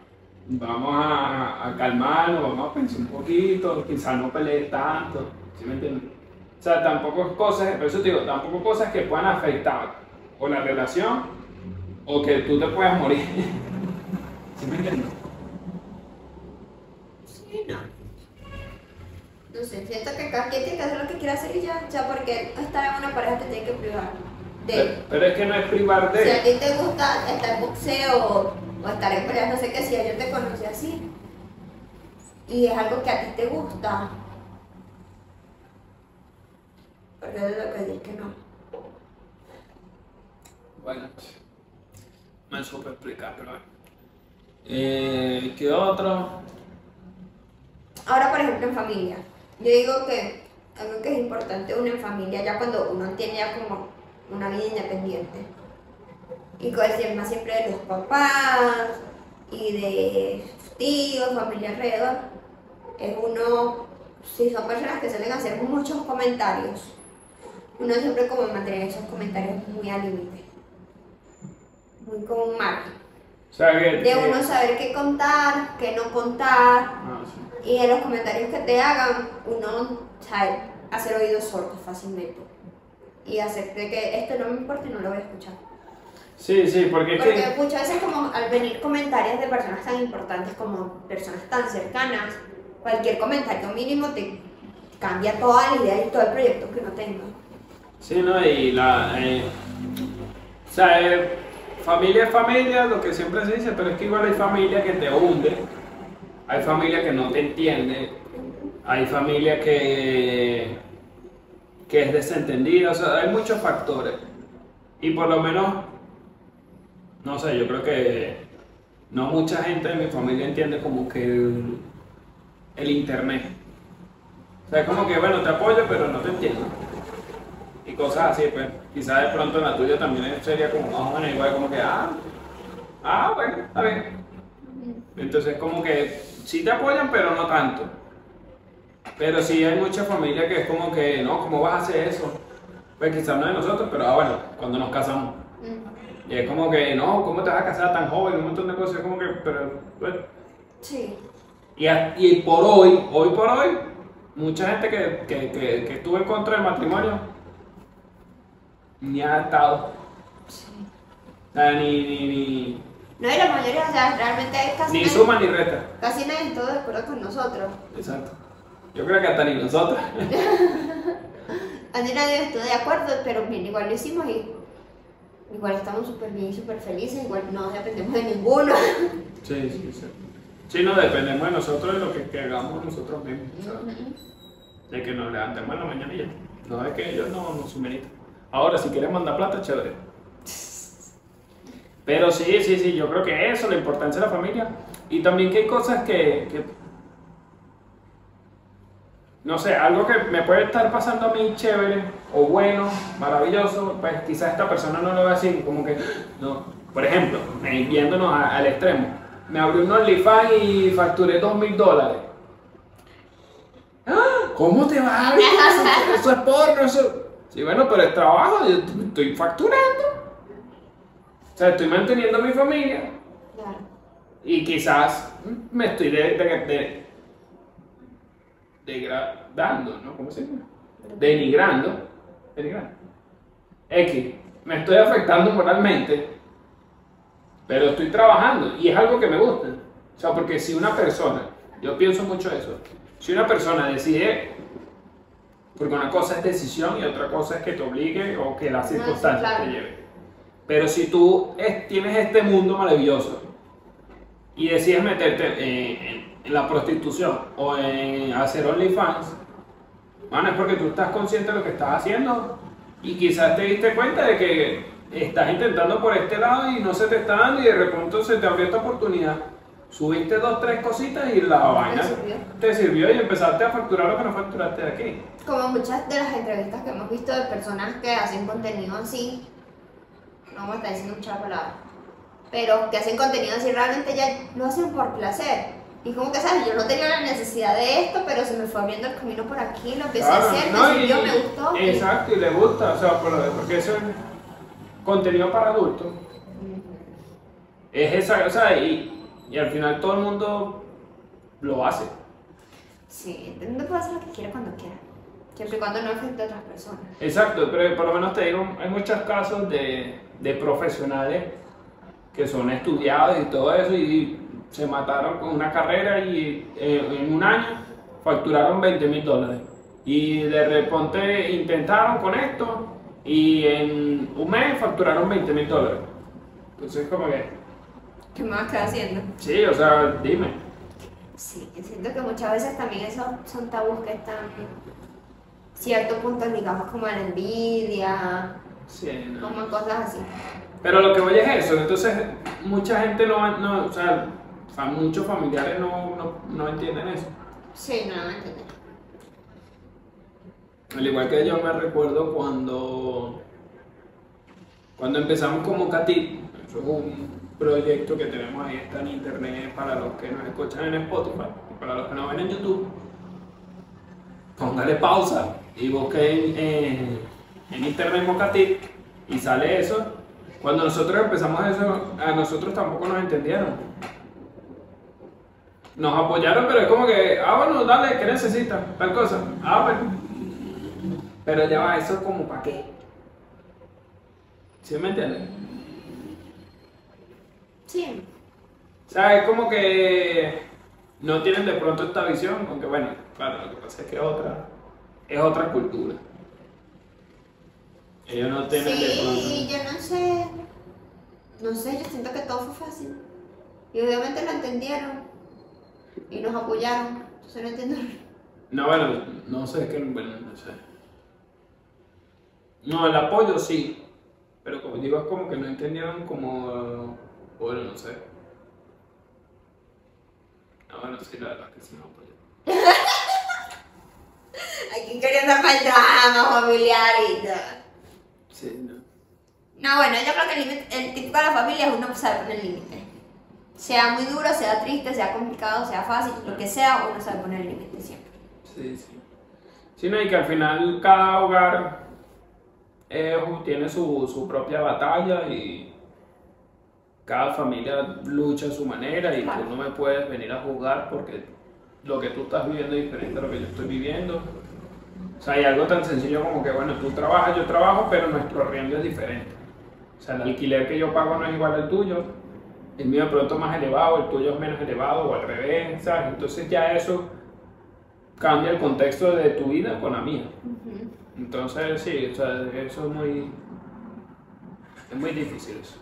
Vamos a, a calmarnos, vamos a pensar un poquito, quizás no pelees tanto, ¿sí me entiendes? O sea, tampoco cosas, por eso te digo, tampoco cosas que puedan afectar o la relación o que tú te puedas morir. ¿Sí me entiendes? Sí, no. No sé, siento que cada quien tiene que hacer lo que quiera hacer y ya, ya porque estar en una pareja te tiene que privar de Pero, pero es que no es privar de. Si a ti te gusta estar en boxeo o, o estar en peleas, no sé qué, si yo te conocí así y es algo que a ti te gusta, porque es lo que decir que no. Bueno, me supe explicar, pero bueno. Eh, ¿Qué otro? Ahora, por ejemplo, en familia, yo digo que algo que es importante uno en familia, ya cuando uno tiene ya como una vida independiente, y con el tema siempre de los papás y de tíos, familia alrededor, es uno, si son personas que suelen hacer muchos comentarios, uno siempre como mantener esos comentarios muy al límite, muy como un margen, O sea, que. de uno saber qué contar, qué no contar, Ah, sí. Y en los comentarios que te hagan, uno sabe hacer oídos sordos fácilmente. Y hacer de que esto no me importa y no lo voy a escuchar. Sí, sí, porque es Porque que. muchas veces como al venir comentarios de personas tan importantes como personas tan cercanas, cualquier comentario mínimo te cambia toda la idea y todo el proyecto que uno tenga. Sí, ¿no? Y la. eh, o sea, eh, familia es familia, lo que siempre se dice, pero es que igual hay familia que te hunde, hay familia que no te entiende, hay familia que. que es desentendida, o sea, hay muchos factores. Y por lo menos, no sé, yo creo que no mucha gente de mi familia entiende como que el, internet. O sea, como que, bueno, te apoyo, pero no te entiendo. y cosas así, pues quizás de pronto en la tuya también sería como más o menos igual, como que, ah, ah, bueno, está bien. Entonces como que sí te apoyan, pero no tanto. Pero sí hay mucha familia que es como que, no, ¿cómo vas a hacer eso? Pues quizás no de nosotros, pero ah, bueno, cuando nos casamos. Mm. Y es como que, no, ¿cómo te vas a casar tan joven? Un montón de cosas, como que, pero, bueno. Sí. Y, a- y por hoy, hoy por hoy, mucha gente que, que, que, que estuvo en contra del matrimonio ni ha estado. Sí. O sea, ni, ni, ni, No, y la mayoría, o sea, realmente casi ni nadie, suma ni resta. casi nadie estuvo de acuerdo con nosotros. Exacto. Yo creo que hasta ni nosotros. Andy nadie estuvo de acuerdo, pero bien, igual lo hicimos y igual estamos súper bien y súper felices, igual no dependemos de ninguno. Sí, sí, sí. Sí, no dependemos de nosotros de lo que, que hagamos nosotros mismos. ¿sabes? De que nos levantemos en la mañana y ya. No es que ellos no nos suministran. Ahora, si quieren mandar plata, chévere. Pero sí, sí, sí, yo creo que eso, la importancia de la familia. Y también que hay cosas que, que- no sé, algo que me puede estar pasando a mí chévere o bueno, maravilloso, pues quizás esta persona no lo ve así, como que, no. Por ejemplo, eh, yéndonos a- al extremo, me abrí un OnlyFans y facturé dos mil dólares. ¡Ah! ¿Cómo te va a abrir? Eso, eso es porno, eso. Sí, bueno, pero es trabajo, yo estoy facturando. O sea, estoy manteniendo a mi familia Claro. y quizás me estoy de, de, de- degradando, ¿no? ¿Cómo se llama? Denigrando. Denigrando. X. Me estoy afectando moralmente, pero estoy trabajando y es algo que me gusta. O sea, porque si una persona, yo pienso mucho eso, si una persona decide, porque una cosa es decisión y otra cosa es que te obligue o que las sí, circunstancias claro. te lleven. Pero si tú es- tienes este mundo maravilloso y decides meterte eh, en, en la prostitución o en hacer OnlyFans, bueno, es porque tú estás consciente de lo que estás haciendo y quizás te diste cuenta de que estás intentando por este lado y no se te está dando y de repente se te abrió esta oportunidad. Subiste dos, tres cositas y la vaina sirvió. te sirvió y empezaste a facturar lo que no facturaste de aquí. Como muchas de las entrevistas que hemos visto de personas que hacen contenido así, no vamos a estar diciendo mucha palabra, pero que hacen contenido así realmente ya lo hacen por placer. Y como que, ¿sabes? Yo no tenía la necesidad de esto, pero se me fue abriendo el camino por aquí, lo empecé a Claro, hacer, no, me sirvió, y- me gustó. Exacto, y le gusta, o sea, por- porque eso es contenido para adultos. Es esa, o sea, y, y al final todo el mundo lo hace. Sí, uno puede hacer lo que quiera cuando quiera, siempre y cuando no afecte a otras personas. Exacto, pero por lo menos te digo, hay muchos casos de, de profesionales que son estudiados y todo eso y se mataron con una carrera y eh, en un año facturaron 20 mil dólares. Y de repente intentaron con esto y en un mes facturaron 20 mil dólares. Entonces como que, ¿Qué más queda haciendo? sí, o sea, dime. Sí, yo siento que muchas veces también esos son tabús que están en cierto punto ligados como la envidia, Sí, no. como cosas así. Pero lo que voy es eso, entonces mucha gente no, no o sea, muchos familiares no, no, no entienden eso. Sí, no lo entiendo. Al igual que yo me recuerdo cuando, cuando empezamos como Catit, eso es un proyecto que tenemos ahí, está en internet para los que nos escuchan en Spotify y para los que nos ven en YouTube. Póngale pausa y busquen en, en internet Mocatit y sale eso. Cuando nosotros empezamos eso, a nosotros tampoco nos entendieron. Nos apoyaron, pero es como que, ah, bueno, dale, ¿qué necesitas? Tal cosa. Ah, bueno. Pero ya va, eso como para qué. ¿Sí me entiendes? Sí, O sea, es como que no tienen de pronto esta visión, aunque bueno, claro, lo que pasa es que otra, es otra cultura. Ellos no tienen sí, yo no sé. No sé, yo siento que todo fue fácil. Y obviamente lo entendieron. Y nos apoyaron. Entonces no entiendo. No, bueno, no sé, es que, bueno, no sé. No, el apoyo sí, pero como digo, es como que no entendieron como, bueno, no sé. No, bueno, sí, la verdad es que sí nos apoyaron. Aquí quería dar más drama familiar y todo. No, bueno, yo creo que el, límite- el tip para la familia es uno sabe poner límite. Sea muy duro, sea triste, sea complicado, sea fácil, lo que sea, uno sabe poner límite siempre. Sí, sí. Sí, no, y que al final cada hogar eh, tiene su, su propia batalla y cada familia lucha a su manera y Claro. tú no me puedes venir a juzgar porque lo que tú estás viviendo es diferente a lo que yo estoy viviendo. O sea, hay algo tan sencillo como que, bueno, tú trabajas, yo trabajo, pero nuestro arriendo es diferente. O sea, el alquiler que yo pago no es igual al tuyo, el mío de pronto más elevado, el tuyo es menos elevado o al revés, ¿sabes? Entonces ya eso cambia el contexto de tu vida con la mía. Entonces, sí, o sea, eso es muy. Es muy difícil eso.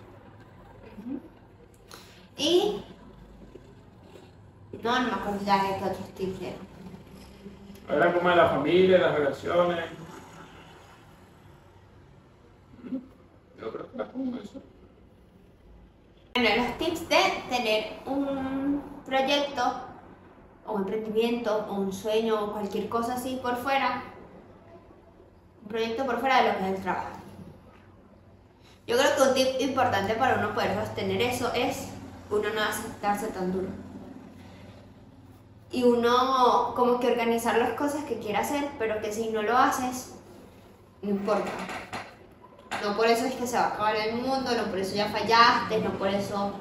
Y. No, no me acuerdo ya qué otros tips eran. Habla como de la familia, las relaciones. Yo creo que era como eso. Bueno, los tips de tener un proyecto o un emprendimiento o un sueño o cualquier cosa así por fuera, un proyecto por fuera de lo que es el trabajo. Yo creo que un tip importante para uno poder sostener eso es uno no aceptarse tan duro. Y uno como que organizar las cosas que quiera hacer, pero que si no lo haces, no importa. No por eso es que se va a acabar el mundo, no por eso ya fallaste, no por eso...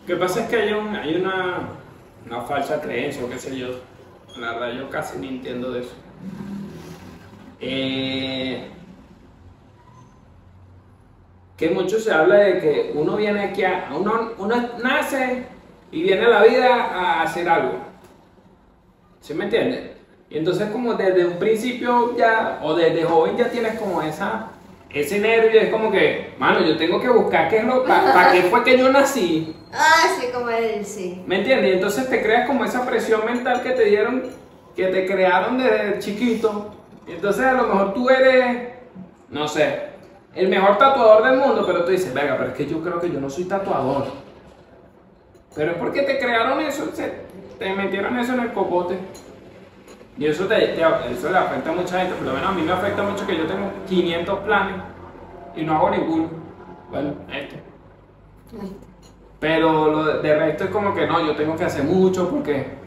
Lo que pasa es que hay, un- hay una, una falsa creencia, o qué sé yo. La verdad, yo casi ni entiendo de eso. Eh, que mucho se habla de que uno viene aquí a. Uno, uno nace y viene a la vida a hacer algo. ¿Sí me entiendes? Y entonces, como desde un principio ya, o desde joven ya tienes como esa. Ese nervio, es como que, mano, yo tengo que buscar qué es lo, para qué fue que yo nací, Ah, sí, como él, sí. ¿Me entiendes? Y entonces te creas como esa presión mental que te dieron, que te crearon desde chiquito. Y entonces a lo mejor tú eres, no sé, el mejor tatuador del mundo, pero tú dices, venga, pero es que yo creo que yo no soy tatuador. Pero es porque te crearon eso, te metieron eso en el cocote. Y eso, te, eso le afecta a mucha gente, por lo menos a mí me afecta mucho que yo tengo 500 planes y no hago ninguno. Bueno, este. Pero lo de, resto es como que no, yo tengo que hacer mucho porque.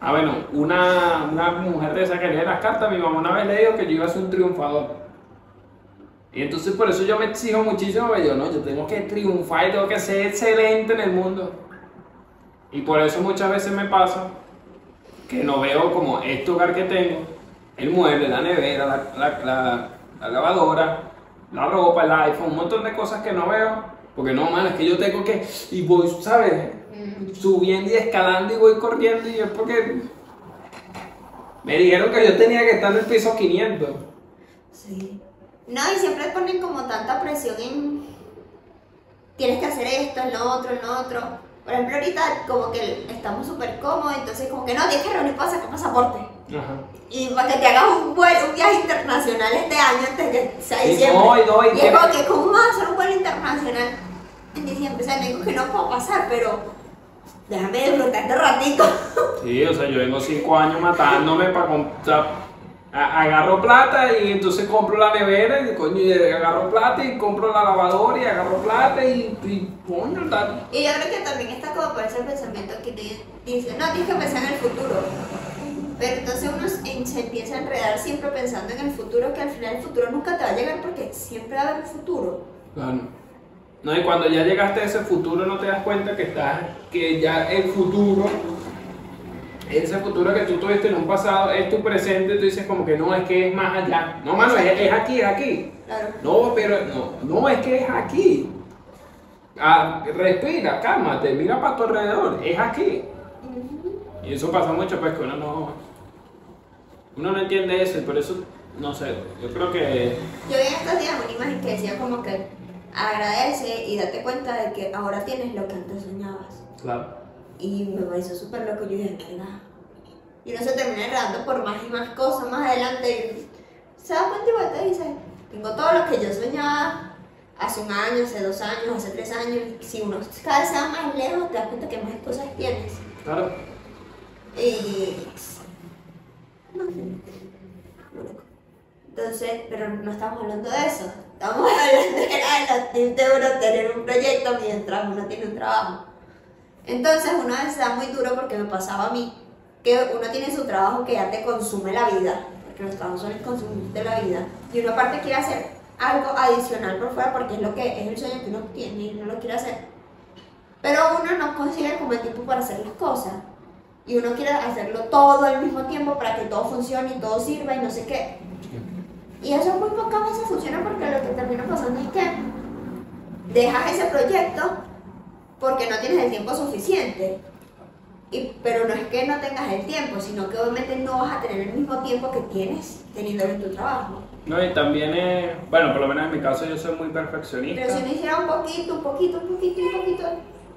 Ah, bueno, una, una mujer de esa que lee las cartas, mi mamá una vez le dijo que yo iba a ser un triunfador. Y entonces por eso yo me exijo muchísimo, yo no, yo tengo que triunfar y tengo que ser excelente en el mundo. Y por eso muchas veces me pasa que no veo como este hogar que tengo, el mueble, la nevera, la, la- la- la lavadora, la ropa, el iPhone, un montón de cosas que no veo, porque no, man, es que yo tengo que, y voy, ¿sabes? Subiendo y escalando y voy corriendo y es porque me dijeron que yo tenía que estar en el piso 500. Sí. No, y siempre ponen como tanta presión en. Tienes que hacer esto, en lo otro, en lo otro. Por ejemplo, ahorita como que estamos súper cómodos, entonces como que no, tienes que reunir para sacar pasaporte. Ajá. Y para que te hagas un, vuelo, un viaje internacional este año antes de que sea diciembre. no, y no, y y es como que, ¿cómo vas a hacer un vuelo internacional en diciembre? O sea, digo que no puedo pasar, pero déjame disfrutar de ratito. Sí, o sea, yo vengo cinco años matándome para comprar. Agarro plata y entonces compro la nevera y coño, y agarro plata y compro la lavadora y agarro plata y, y coño, tal. Y yo creo que también está como por ese pensamiento que te dice, no, tienes que pensar en el futuro. Pero entonces uno se empieza a enredar siempre pensando en el futuro, que al final el futuro nunca te va a llegar porque siempre va a haber un futuro. Claro. No, y cuando ya llegaste a ese futuro no te das cuenta que estás, que ya el futuro, ese futuro que tú tuviste en un pasado es tu presente, tú dices como que no, es que es más allá. No, mano, es, es aquí, es aquí. Claro. No, pero no, no, es que es aquí. Ah, respira, cálmate, mira para tu alrededor, es aquí. Y eso pasa mucho, pues que uno no, uno no entiende eso y por eso, no sé, yo creo que... Yo vi en estos días una imagen que decía como que agradece y date cuenta de que ahora tienes lo que antes soñabas. Claro. Y me pareció súper loco, yo dije, ¿verdad? Y uno se termina enredando por más y más cosas más adelante y se da cuenta igual te dice, tengo todo lo que yo soñaba hace un año, hace dos años, hace tres años. y Si uno cada vez va más lejos, te das cuenta que más cosas tienes. Claro. Y... No sé. Entonces, pero no estamos hablando de eso. Estamos hablando de la tips de uno tener un proyecto mientras uno tiene un trabajo. Entonces, uno da muy duro porque me pasaba a mí, que uno tiene su trabajo que ya te consume la vida, porque los trabajos son el consumir de la vida, y uno aparte quiere hacer algo adicional por fuera porque es lo que es el sueño que uno tiene y uno lo quiere hacer. Pero uno no consigue como el tiempo para hacer las cosas. Y uno quiere hacerlo todo al mismo tiempo para que todo funcione y todo sirva y no sé qué. Y eso muy pocas veces funciona porque lo que termina pasando es que dejas ese proyecto porque no tienes el tiempo suficiente. Y, pero no es que no tengas el tiempo, sino que obviamente no vas a tener el mismo tiempo que tienes teniendo en tu trabajo. No, y también es, bueno, por lo menos en mi caso yo soy muy perfeccionista. Pero si uno hiciera un poquito, un poquito, un poquito, un poquito,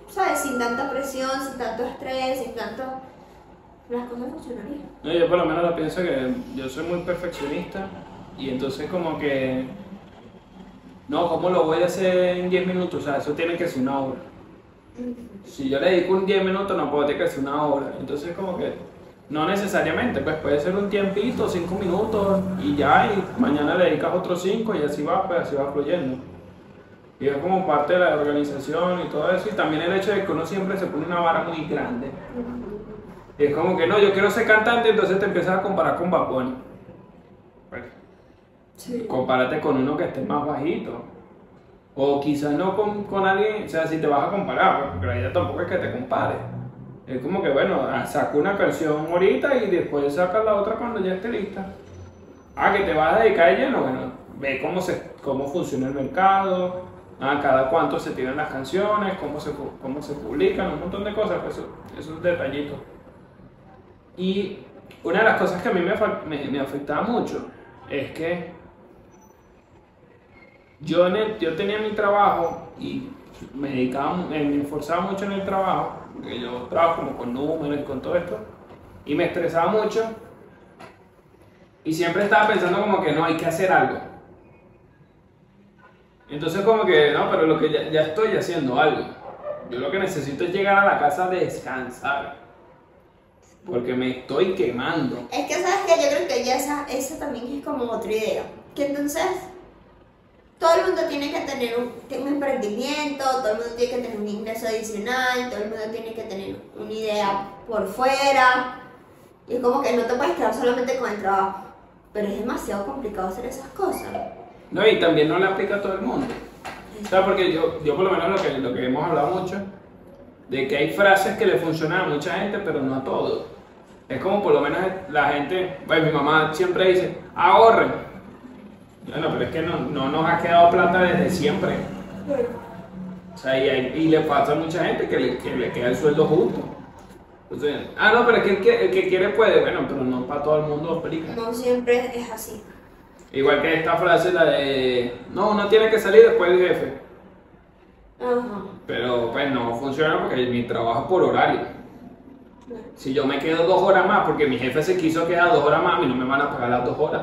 ¿sabes? Sin tanta presión, sin tanto estrés, sin tanto... Las cosas funcionarían. No, yo por lo menos lo pienso que yo soy muy perfeccionista y entonces como que... No, ¿cómo lo voy a hacer en 10 minutos? O sea, eso tiene que ser una hora. Si yo le dedico un 10 minutos no puedo ser una hora. Entonces como que no necesariamente, pues puede ser un tiempito, 5 minutos y ya, y mañana le dedicas otros 5 y así va, pues así va fluyendo. Y es como parte de la organización y todo eso. Y también el hecho de que uno siempre se pone una vara muy grande. Y es como que no, yo quiero ser cantante, entonces te empiezas a comparar con Bad Bunny. Pues, Sí. compárate con uno que esté más bajito. O quizás no con, con alguien, o sea, si te vas a comparar, pues, porque la idea tampoco es que te compares. Es como que, bueno, ah, saca una canción ahorita y después saca la otra cuando ya esté lista. Ah, que te vas a dedicar de lleno, bueno, ve cómo, se, cómo funciona el mercado, ah, cada cuánto se tiran las canciones, cómo se, cómo se publican, un montón de cosas, pues eso- esos detallitos. Y una de las cosas que a mí me, me, me afectaba mucho es que yo, en yo tenía mi trabajo y me dedicaba, me esforzaba mucho en el trabajo, porque yo trabajo como con números y con todo esto, y me estresaba mucho, y siempre estaba pensando como que no, hay que hacer algo. Entonces como que, no, pero lo que ya, ya estoy haciendo algo. Yo lo que necesito es llegar a la casa a descansar, porque me estoy quemando. Es que sabes que yo creo que ya esa, esa también es como otra idea. Que entonces todo el mundo tiene que tener un, un emprendimiento, todo el mundo tiene que tener un ingreso adicional, todo el mundo tiene que tener una idea por fuera. Y es como que no te puedes quedar solamente con el trabajo. Pero es demasiado complicado hacer esas cosas. No, y también no le aplica a todo el mundo. O sea, porque yo, yo por lo menos lo que, lo que hemos hablado mucho, de que hay frases que le funcionan a mucha gente, pero no a todos. Es como por lo menos la gente, bueno, mi mamá siempre dice, ahorren. Bueno, pero es que no, no nos ha quedado plata desde siempre. O sea, y, hay- y le pasa a mucha gente que le, que le queda el sueldo justo. Entonces, ah, no, pero es que el que, el que quiere puede, bueno, pero no para todo el mundo aplica. No siempre es así. Igual que esta frase, la de, no, uno tiene que salir después del jefe. Ajá. Pero pues no funciona porque mi trabajo es por horario. Si yo me quedo dos horas más porque mi jefe se quiso quedar dos horas más, a mí no me van a pagar las dos horas.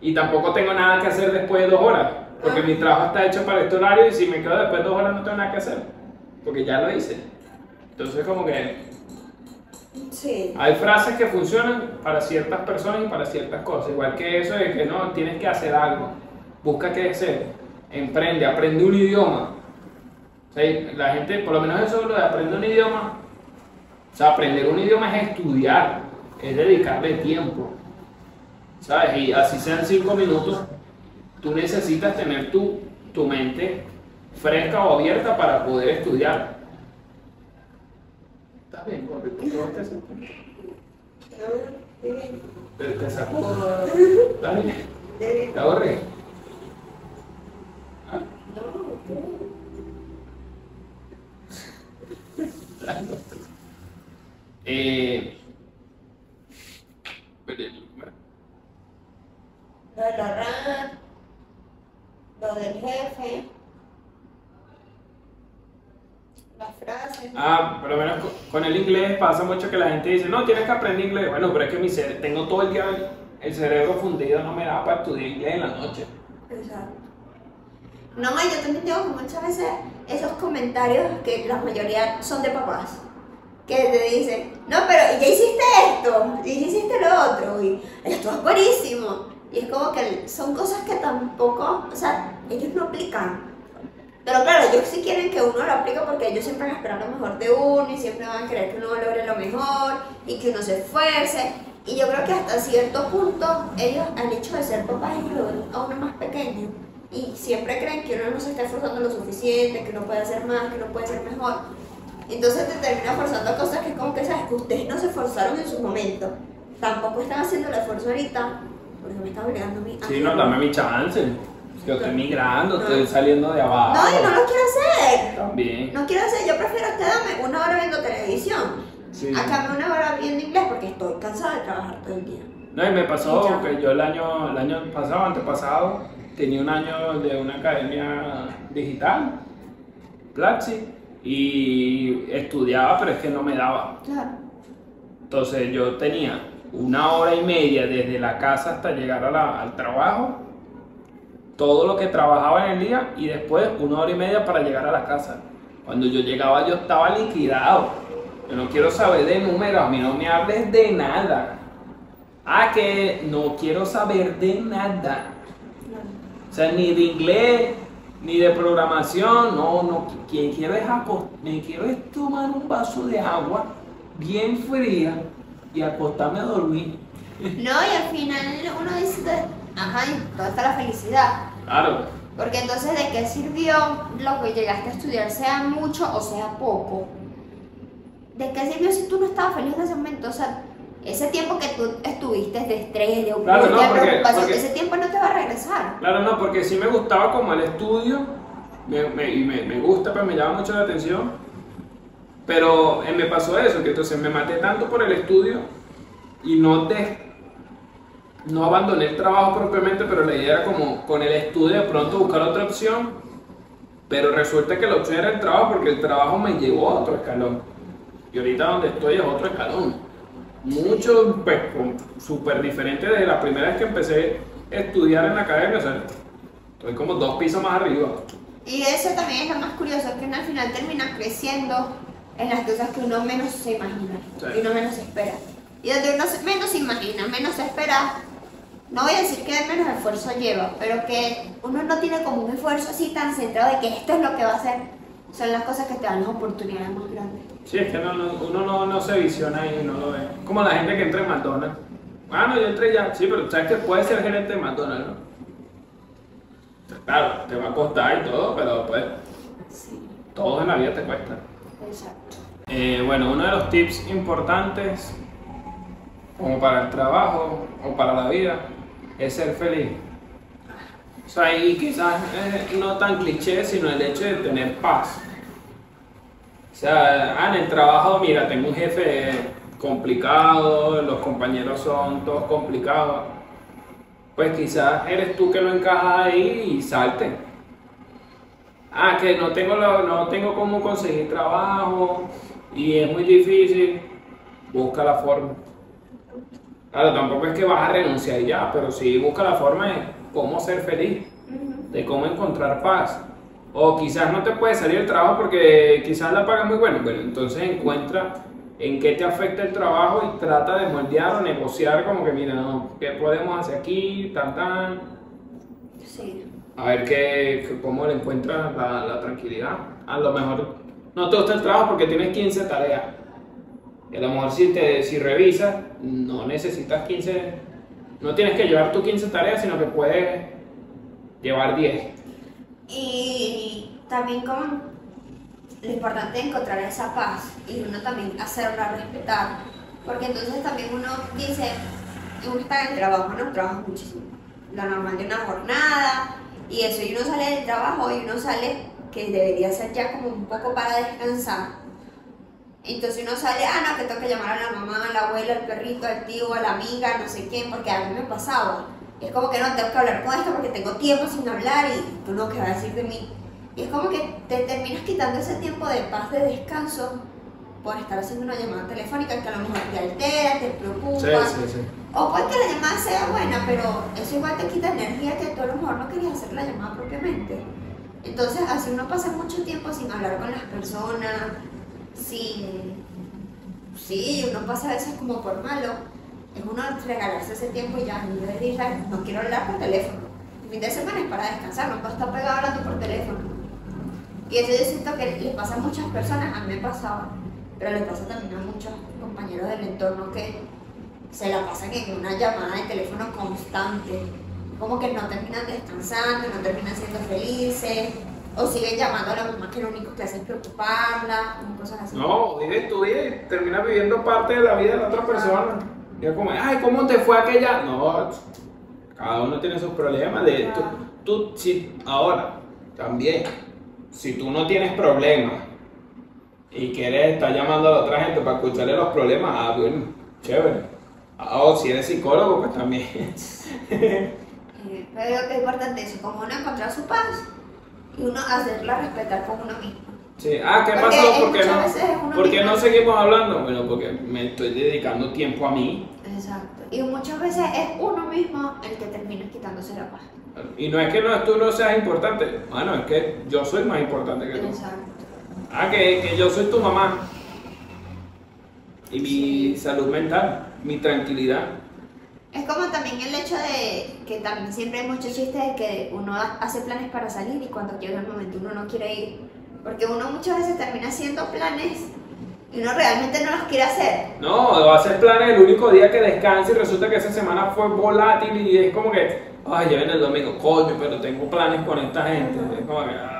Y tampoco tengo nada que hacer después de dos horas. Porque mi trabajo está hecho para este horario y si me quedo después de dos horas no tengo nada que hacer. Porque ya lo hice. Entonces como que Sí. hay frases que funcionan para ciertas personas y para ciertas cosas. Igual que eso de que no, tienes que hacer algo. Busca qué hacer. Emprende, aprende un idioma. O sea, la gente, por lo menos eso lo de aprender un idioma. O sea, aprender un idioma es estudiar, es dedicarle tiempo. ¿Sabes? Y así sean cinco minutos, tú necesitas tener tu, tu mente fresca o abierta para poder estudiar. ¿Estás bien, vos te? Te, sacó. ¿Estás bien? ¿Te ahorré? ¿Ah? Eh, Lo de la rana, lo del jefe, las frases. Ah, por lo menos con- con el inglés pasa mucho que la gente dice, no, tienes que aprender inglés. Bueno, pero es que mi cere- tengo todo el día el cerebro fundido, no me da para estudiar inglés en la noche. Exacto. No, y yo también tengo muchas veces esos comentarios que la mayoría son de papás. Que te dicen, no, pero ya hiciste esto, ya hiciste lo otro, y esto es buenísimo. Y es como que son cosas que tampoco, o sea, ellos no aplican. Pero claro, ellos sí quieren que uno lo aplique porque ellos siempre van a esperar lo mejor de uno y siempre van a querer que uno logre lo mejor y que uno se esfuerce. Y yo creo que hasta cierto punto ellos al hecho de ser papás ellos lo ven a uno más pequeño y siempre creen que uno no se está esforzando lo suficiente, que no puede hacer más, que no puede ser mejor. Entonces te termina forzando cosas que es como que sabes que ustedes no se esforzaron en su momento, tampoco están haciendo el esfuerzo ahorita, porque me está obligando a mí. Sí, no, dame mi chance. Es que estoy migrando, estoy saliendo de abajo. No, yo no lo quiero hacer. También. No quiero hacer, yo prefiero quedarme una hora viendo televisión. Sí. A quedarme una hora viendo inglés porque estoy cansada de trabajar todo el día. No, y me pasó Ya. que yo el año, el año pasado, antepasado, tenía un año de una academia digital, Platzi, y estudiaba, pero es que no me daba. Claro. Entonces yo tenía una hora y media desde la casa hasta llegar a la- al trabajo, todo lo que trabajaba en el día y después una hora y media para llegar a la casa. Cuando yo llegaba yo estaba liquidado. Yo no quiero saber de números, a mí no me hables de nada. Ah, que no quiero saber de nada. O sea, ni de inglés, ni de programación, no, no, quien quiero es me quiero es tomar un vaso de agua bien fría y acostarme a dormir. No, y al final uno dice, ajá, ¿y ¿dónde está la felicidad? Claro, Porque entonces, ¿de qué sirvió lo que llegaste a estudiar, sea mucho o sea poco? ¿De qué sirvió si tú no estabas feliz en ese momento? O sea, ese tiempo que tú estuviste de estrés, de Claro, no, porque- preocupación, porque- ese tiempo no te va a regresar. claro, no, porque sí me gustaba como el estudio, me, me- y me, me gusta, pero me llama mucho la atención. Pero eh, me pasó eso, que entonces me maté tanto por el estudio y no de, no abandoné el trabajo propiamente, pero la idea era como con el estudio de pronto buscar otra opción. Pero resulta que la opción era el trabajo porque el trabajo me llevó a otro escalón. Y ahorita donde estoy es otro escalón. Mucho, pues, súper diferente desde la primera vez que empecé a estudiar en la academia. O sea, estoy como dos pisos más arriba. Y eso también es lo más curioso, que uno al final termina creciendo en las cosas que uno menos se imagina, Sí. que uno menos espera. Y donde uno menos se imagina, menos se espera, no voy a decir que menos esfuerzo lleva, pero que uno no tiene como un esfuerzo así tan centrado de que esto es lo que va a hacer, son las cosas que te dan las oportunidades más grandes. Sí, es que no- no- uno no, no se visiona y no lo ve. Como la gente que entra en McDonald's. Ah, no, yo entré ya. Sí, pero sabes que puedes ser gerente de McDonald's, ¿no? Claro, te va a costar y todo, pero pues Sí, todo en la vida te cuesta. exacto. Eh, bueno, uno de los tips importantes, como para el trabajo o para la vida, es ser feliz. O sea, y quizás eh, no tan cliché, sino el hecho de tener paz. O sea, ah, en el trabajo, mira, tengo un jefe complicado, los compañeros son todos complicados. Pues quizás eres tú que no encajas ahí y salte. Ah, que no tengo, no tengo cómo conseguir trabajo y es muy difícil. Busca la forma. Claro, tampoco es que vas a renunciar y ya, pero sí busca la forma de cómo ser feliz, de cómo encontrar paz. O quizás no te puede salir el trabajo porque quizás la paga muy buena. Bueno, entonces encuentra en qué te afecta el trabajo y trata de moldear o negociar como que, mira, no, ¿qué podemos hacer aquí? Tan, tan. Sí. A ver qué, qué- cómo le encuentras la, la tranquilidad. A lo mejor no te gusta el trabajo porque tienes 15 tareas. Y a lo mejor si, te, si revisas, no necesitas 15, no tienes que llevar tus 15 tareas, sino que puedes llevar 10. Y también como lo importante es encontrar esa paz y uno también hacerla respetar. Porque entonces también uno dice, uno está en el trabajo, ¿no? Trabaja muchísimo. Lo normal de una jornada y eso. Y uno sale del trabajo y uno sale que debería ser ya como un poco para descansar. Entonces uno sale, ah, no, que tengo que llamar a la mamá, a la abuela, al perrito, al tío, a la amiga, no sé quién, porque a mí me pasaba. Es como que no, tengo que hablar con esto porque tengo tiempo sin hablar y tú no, ¿qué va a decir de mí? Y es como que te terminas quitando ese tiempo de paz, de descanso, por estar haciendo una llamada telefónica que a lo mejor te altera, te preocupa. sí. O puede que la llamada sea buena, pero eso igual te quita energía que tú a lo mejor no querías hacer la llamada propiamente. Entonces, así uno pasa mucho tiempo sin hablar con las personas, sin... Sí, uno pasa a veces como por malo. es uno regalarse ese tiempo y ya, yo dije, no quiero hablar por teléfono. El fin de semana es para descansar, no puedo estar pegado hablando por teléfono. Y eso yo siento que le pasa a muchas personas, a mí me pasaba, pero le pasa también a muchos compañeros del entorno que se la pasan en una llamada de teléfono constante, como que no terminan descansando, no terminan siendo felices, o siguen llamando a la mamá que lo único que hace es preocuparla, cosas así. No, vives tu vida y terminas viviendo parte de la vida de la otra persona. Y es como, ay, ¿cómo te fue aquella? No, cada uno tiene sus problemas. De, tú, tú, si, ahora, también, si tú no tienes problemas y quieres estar llamando a la otra gente para escucharle los problemas, ah, bueno, chévere. Ah, o si eres psicólogo, pues también. Eh, pero es importante eso, como uno encontrar su paz y uno hacerla respetar con uno mismo. Sí. Ah, ¿qué Porque pasó? ¿Por qué no, veces ¿por qué no seguimos hablando? Bueno, porque me estoy dedicando tiempo a mí. Exacto. Y muchas veces es uno mismo el que termina quitándose la paz. Y no es que no, tú no seas importante. Bueno, es que yo soy más importante que tú. Exacto. Ah, que, que yo soy tu mamá. Y mi salud mental, mi tranquilidad. Es como también el hecho de que también siempre hay muchos chistes de que uno ha- hace planes para salir y cuando llega el momento uno no quiere ir. Porque uno muchas veces termina haciendo planes y uno realmente no los quiere hacer. No, va a hacer planes el único día que descanse y resulta que esa semana fue volátil y es como que, ay, ya viene el domingo, coño, pero tengo planes con esta gente. Es como que, ah.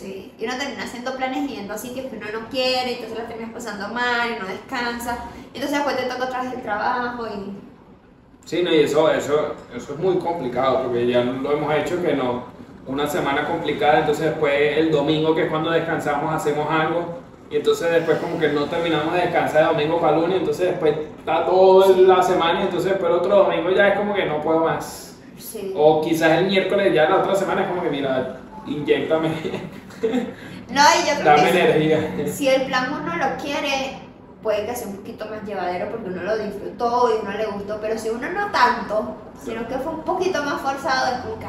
Sí. Y uno termina haciendo planes yendo a sitios que uno no quiere, entonces las terminas pasando mal y no descansa. Entonces después te toca otra vez el trabajo y... Sí, no, y eso, eso, eso es muy complicado porque ya lo hemos hecho que no, una semana complicada, entonces después el domingo que es cuando descansamos hacemos algo y entonces después como que no terminamos de descansar de domingo para lunes, entonces después está toda la semana y entonces después el otro domingo ya es como que no puedo más. Sí. O quizás el miércoles ya la otra semana es como que mira, inyectame, No, y yo creo dame que energía. si, si el plan uno lo quiere, puede que sea un poquito más llevadero porque uno lo disfrutó y uno le gustó, pero si uno no tanto, sino que fue un poquito más forzado, es como que,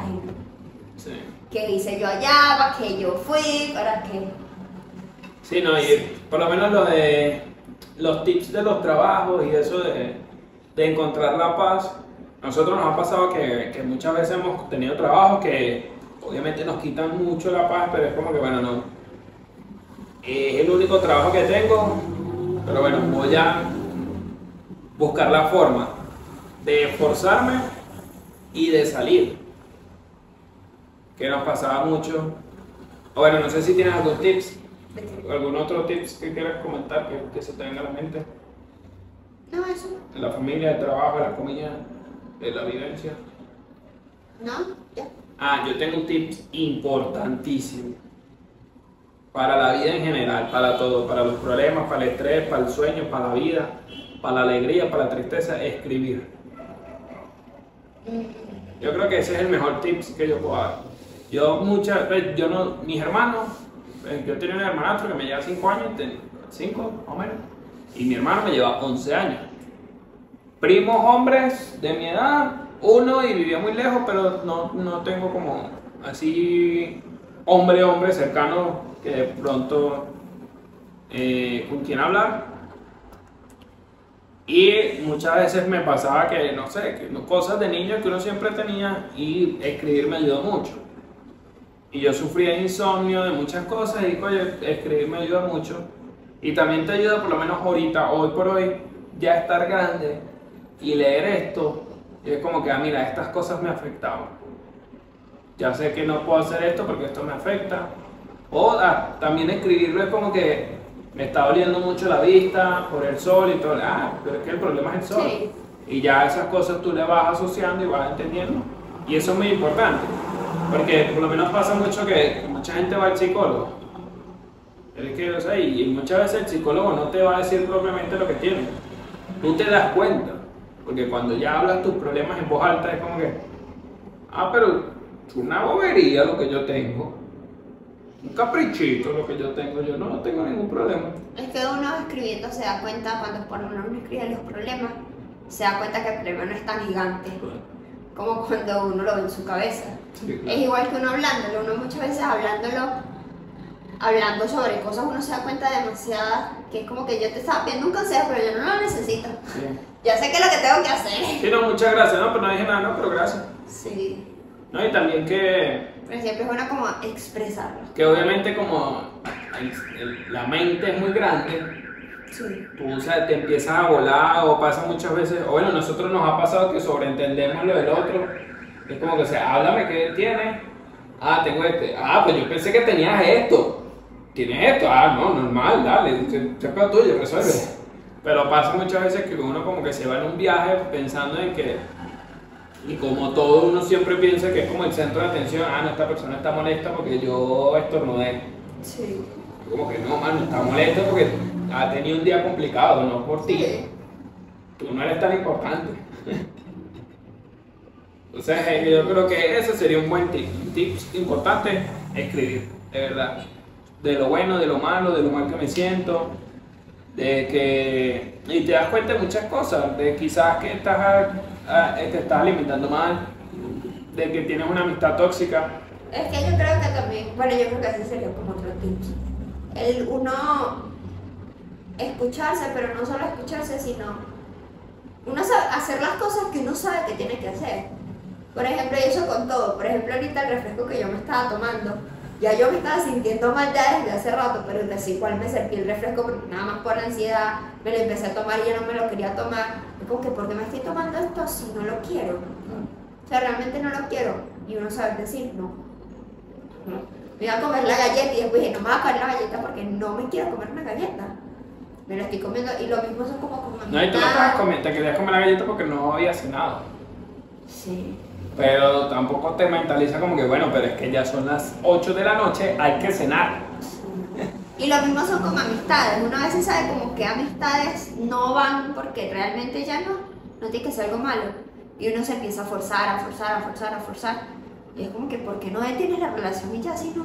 Sí. ¿qué hice yo allá? ¿Para qué yo fui? ¿Para qué? Sí, no, y por lo menos lo de los tips de los trabajos y eso de, de encontrar la paz, nosotros nos ha pasado que, que muchas veces hemos tenido trabajos que obviamente nos quitan mucho la paz, pero es como que bueno, no. Es el único trabajo que tengo, pero bueno, voy a buscar la forma de esforzarme y de salir. Que nos pasaba mucho. Bueno, no sé si tienes algún tips. ¿Algún otro tips que quieras comentar que, que se te venga a la mente? No, eso la familia, del trabajo, la comida, de la vivencia. no, ya. Ah, yo tengo un tips importantísimo. Para la vida en general, para todo, para los problemas, para el estrés, para el sueño, para la vida, para la alegría, para la tristeza, escribir. Yo creo que ese es el mejor tips que yo puedo dar. Yo muchas veces, yo no, mis hermanos, eh, yo tenía un hermanastro que me lleva 5 años, 5 más o menos, y mi hermano me lleva 11 años. Primos hombres de mi edad, uno y vivía muy lejos, pero no, no tengo como así hombre, hombre cercano que de pronto eh, con quien hablar. Y muchas veces me pasaba que, no sé, que cosas de niño que uno siempre tenía y escribir me ayudó mucho. Y yo sufría insomnio de muchas cosas y, oye, escribir me ayuda mucho. Y también te ayuda, por lo menos ahorita, hoy por hoy, ya estar grande y leer esto. Y es como que, ah, mira, estas cosas me afectaban. Ya sé que no puedo hacer esto porque esto me afecta. O ah, también escribirlo es como que me está doliendo mucho la vista por el sol y todo. Ah, pero es que el problema es el sol. Sí. Y ya esas cosas tú le vas asociando y vas entendiendo. Y eso es muy importante. Porque por lo menos pasa mucho que mucha gente va al psicólogo. Es que, o sea, y y muchas veces el psicólogo no te va a decir propiamente lo que tiene. Tú te das cuenta. Porque cuando ya hablas tus problemas en voz alta es como que, ah, pero es una bobería lo que yo tengo. Un caprichito lo que yo tengo. Yo no tengo ningún problema. Es que uno escribiendo se da cuenta, cuando por lo menos uno escribe los problemas, se da cuenta que el problema no es tan gigante como cuando uno lo ve en su cabeza. Sí, claro. Es igual que uno hablándolo, uno muchas veces hablándolo hablando sobre cosas uno se da cuenta demasiadas, que es como que yo te estaba pidiendo un consejo, pero yo no lo necesito. Sí. Ya sé qué es lo que tengo que hacer. Sí, no, muchas gracias, no, pero no dije nada, no, pero gracias. Sí. No, y también que, Pero siempre es bueno como expresarlo. que obviamente como la mente es muy grande, Sí. tú o sea, te empiezas a volar o pasa muchas veces, o bueno, nosotros nos ha pasado que sobreentendemos lo del otro, es como que, o sea, háblame qué tienes, ah, tengo este, ah, pues yo pensé que tenías esto, tienes esto, ah, no, normal, dale, pedo tuyo, resuelve. Pero pasa muchas veces que uno como que se va en un viaje pensando en que, y como todo uno siempre piensa que es como el centro de atención, ah, no, esta persona está molesta porque yo estornudé. Sí. Como que no, mano, está molesto porque ha tenido un día complicado, no por ti. Tú no eres tan importante. Entonces, yo creo que ese sería un buen tip. Un tip importante, escribir, de verdad. De lo bueno, de lo malo, de lo mal que me siento. De que. Y te das cuenta de muchas cosas. De quizás que estás, ah, te estás alimentando mal. De que tienes una amistad tóxica. Es que yo creo que también, bueno, yo creo que ese sería como otro tip. El uno escucharse, pero no solo escucharse, sino uno hacer las cosas que uno sabe que tiene que hacer. Por ejemplo, eso con todo. Por ejemplo, ahorita el refresco que yo me estaba tomando, ya yo me estaba sintiendo mal ya desde hace rato, pero desde igual me serví el refresco porque nada más por ansiedad me lo empecé a tomar y ya no me lo quería tomar. Es como que, ¿por qué me estoy tomando esto si no lo quiero? O sea, realmente no lo quiero. Y uno sabe decir no. Me iba a comer la galleta y después dije, no me voy a comer la galleta porque no me quiero comer una galleta. Me la estoy comiendo y lo mismo son como con No, y tú no estabas comiendo, te querías comer la galleta porque no había cenado. Sí. Pero tampoco te mentaliza como que, bueno, pero es que ya son las 8 de la noche, hay que cenar. Y lo mismo son con amistades. Uno a veces sabe como que amistades no van porque realmente ya no, no tiene que ser algo malo. Y uno se empieza a forzar, a forzar, a forzar, a forzar. Y es como que, ¿por qué no detienes la relación y ya si no?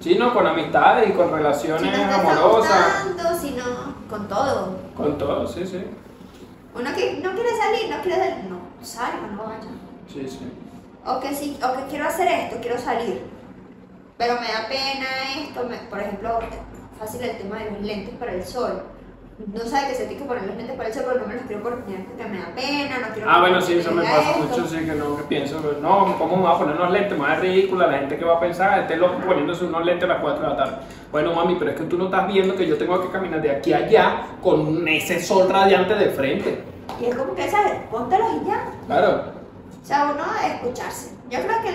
Sí, no, con amistades y con Si relaciones no te está amorosas. gustando, si no, con todo. Con todo, sí, sí. Uno que no quiere salir, no quiere salir, no, salga, no vaya. Sí, sí. O que sí, o que quiero hacer esto, quiero salir. Pero me da pena esto, me- por ejemplo, fácil el tema de los lentes para el sol. No sabe que se tiene que poner los lentes para el sol, pero no me los quiero poner porque me da pena, no quiero Ah, bueno, sí, eso me pasa esto. mucho, sí, que no, que pienso, no, ¿cómo me voy a poner unos lentes? Me va ridícula, la gente que va a pensar, este loco poniéndose unos lentes a las 4 de la tarde. Bueno, mami, pero es que tú no estás viendo que yo tengo que caminar de aquí a allá con ese sol radiante de frente. Y es como que, ¿sabes? Póntelos y ya. Claro. O sea, uno escucharse. Yo creo que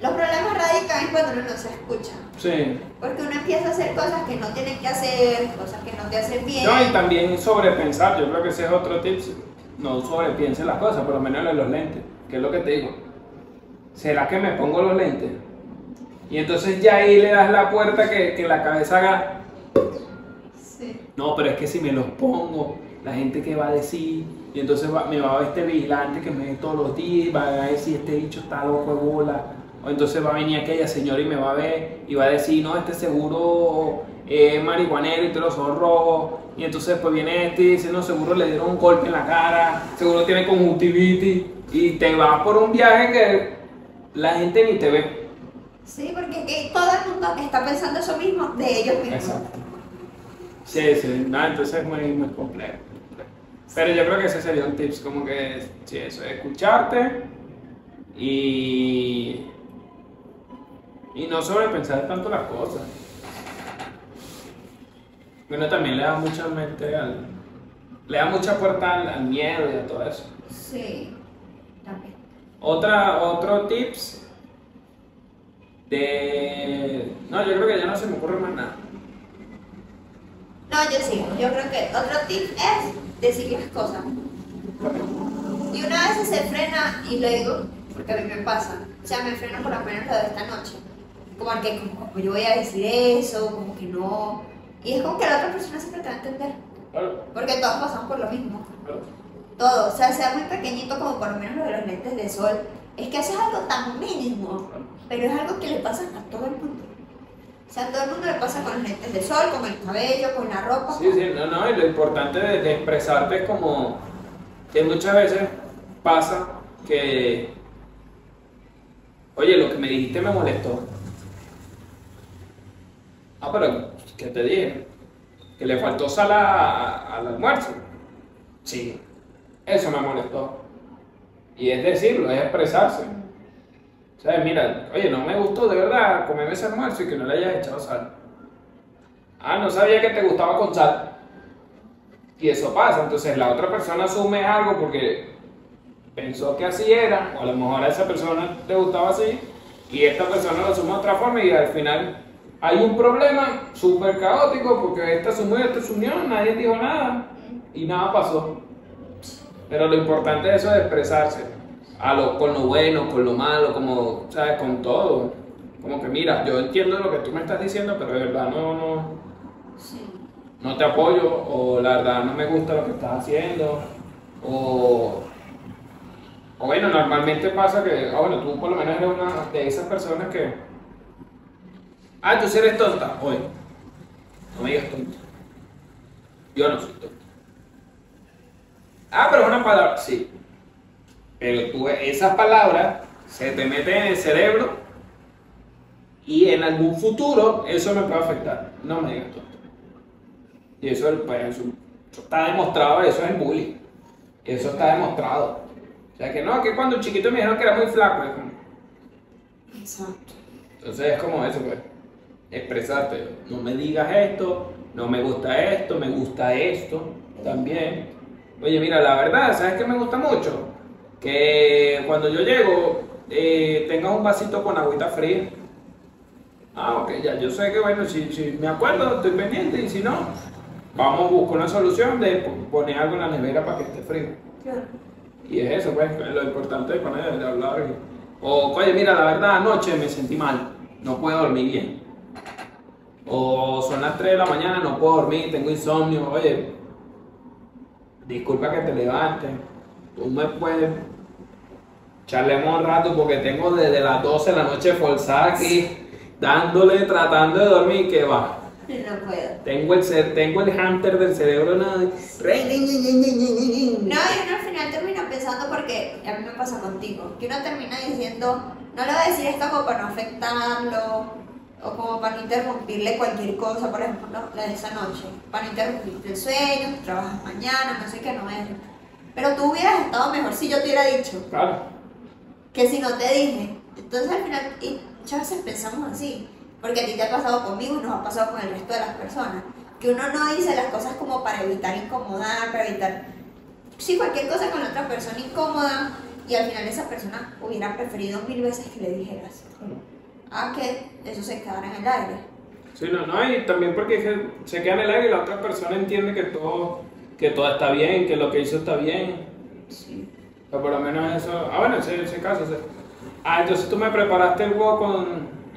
los problemas radican es cuando uno no se escucha. Sí. Porque uno empieza a hacer cosas que no tiene que hacer, cosas que no te hacen bien. No, y también sobrepensar, yo creo que ese es otro tip. No sobrepiense las cosas, por lo menos los lentes, que es lo que te digo. ¿Será que me pongo los lentes? Y entonces ya ahí le das la puerta que, que la cabeza haga. Sí. No, pero es que si me los pongo, la gente que va a decir, y entonces va- me va a ver este vigilante que me ve todos los días, va a decir este bicho está loco de bola. O entonces va a venir aquella señora y me va a ver y va a decir, no, este seguro es marihuanero y tiene los ojos rojos. Y entonces después viene este y dice, no, seguro le dieron un golpe en la cara, seguro tiene conjuntivitis. Y te vas por un viaje que la gente ni te ve. Sí, porque que todo el mundo está pensando eso mismo de ellos mismos. Exacto. Sí, sí, no, entonces es muy, muy complejo. Pero yo creo que ese sería un tips, como que, sí, eso, escucharte y, y no sobrepensar tanto las cosas. Uno también le da mucha mente al, le da mucha puerta al, al miedo y a todo eso. Sí, también. Otra, otro tips de, no, yo creo que ya no se me ocurre más nada. No, yo sí. Yo creo que otro tip es decir las cosas. Y una vez se frena, y lo digo porque a mí me pasa, o sea, me freno por lo menos lo de esta noche. Como que como, como yo voy a decir eso, como que no. Y es como que la otra persona siempre te va a entender. Porque todos pasamos por lo mismo. Todo, o sea, sea muy pequeñito como por lo menos lo de los lentes de sol. Es que eso es algo tan mínimo, pero es algo que le pasa a todo el mundo. O sea, todo el mundo le pasa con los lentes de sol, con el cabello, con la ropa. Sí, sí, no, no, y lo importante de expresarte es como que muchas veces pasa que, oye, lo que me dijiste me molestó. Ah, pero, ¿qué te dije? Que le faltó sal a- al almuerzo. Sí, eso me molestó. Y es decirlo, es expresarse. Sea, mira, oye, no me gustó de verdad comerme ese almuerzo y que no le hayas echado sal. Ah, no sabía que te gustaba con sal. Y eso pasa, entonces la otra persona asume algo porque pensó que así era, o a lo mejor a esa persona le gustaba así, y esta persona lo asume de otra forma y al final hay un problema súper caótico porque esta asumió, esta asumió, nadie dijo nada y nada pasó. Pero lo importante de eso es expresarse, a lo, con lo bueno, con lo malo, como, ¿sabes? Con todo. Como que mira, yo entiendo lo que tú me estás diciendo, pero de verdad no, no, Sí. no te apoyo, o la verdad no me gusta lo que estás haciendo, o, o bueno, normalmente pasa que, ah, bueno, tú por lo menos eres una de esas personas que, ah, tú sí eres tonta, oye, no me digas tonta, yo no soy tonta. Ah, pero es una palabra, sí, pero tú, esas palabras se te meten en el cerebro y en algún futuro eso me puede afectar, no me digas tonta. Y eso, es- pues, eso- está demostrado, eso es bullying. Eso está demostrado. O sea que no, que cuando chiquito me dijeron que era muy flaco. es como- Exacto. Entonces es como eso, pues. Expresarte. No me digas esto, no me gusta esto, me gusta esto también. Oye, mira, la verdad, ¿sabes qué me gusta mucho? Que cuando yo llego, eh, tengas un vasito con agüita fría. Ah, ok, ya, yo sé que bueno, si, si me acuerdo, estoy pendiente y si no, vamos a buscar una solución de po- poner algo en la nevera para que esté frío. Claro. Y es eso, pues, lo importante de poner, de hablar. O, oye, mira, la verdad, anoche me sentí mal, no puedo dormir bien. O son las 3 de la mañana, no puedo dormir, tengo insomnio. Oye, disculpa que te levantes, tú me puedes charlemos un rato porque tengo desde las 12 de la noche forzada aquí, dándole, tratando de dormir, que va. No puedo. Tengo el, tengo el hamster del cerebro, nada. No, y uno al final termina pensando porque a mí me pasa contigo, que uno termina diciendo, no le voy a decir esto como para no afectarlo, o como para no interrumpirle cualquier cosa, por ejemplo, la de esa noche, para no interrumpirte el sueño, trabajas mañana, no sé qué, no es. Pero tú hubieras estado mejor si yo te hubiera dicho Claro. que si no te dije. Entonces al final, y muchas veces pensamos así, porque a ti te ha pasado conmigo y nos ha pasado con el resto de las personas, que uno no dice las cosas como para evitar incomodar, para evitar, sí, cualquier cosa con la otra persona incómoda, y al final esa persona hubiera preferido mil veces que le dijeras, a que eso se quedara en el aire. Sí, no, no, y también porque se queda en el aire y la otra persona entiende que todo, que todo está bien, que lo que hizo está bien. Sí. O por lo menos eso. Ah, bueno, ese, ese caso. ese- Ah, entonces tú me preparaste el huevo con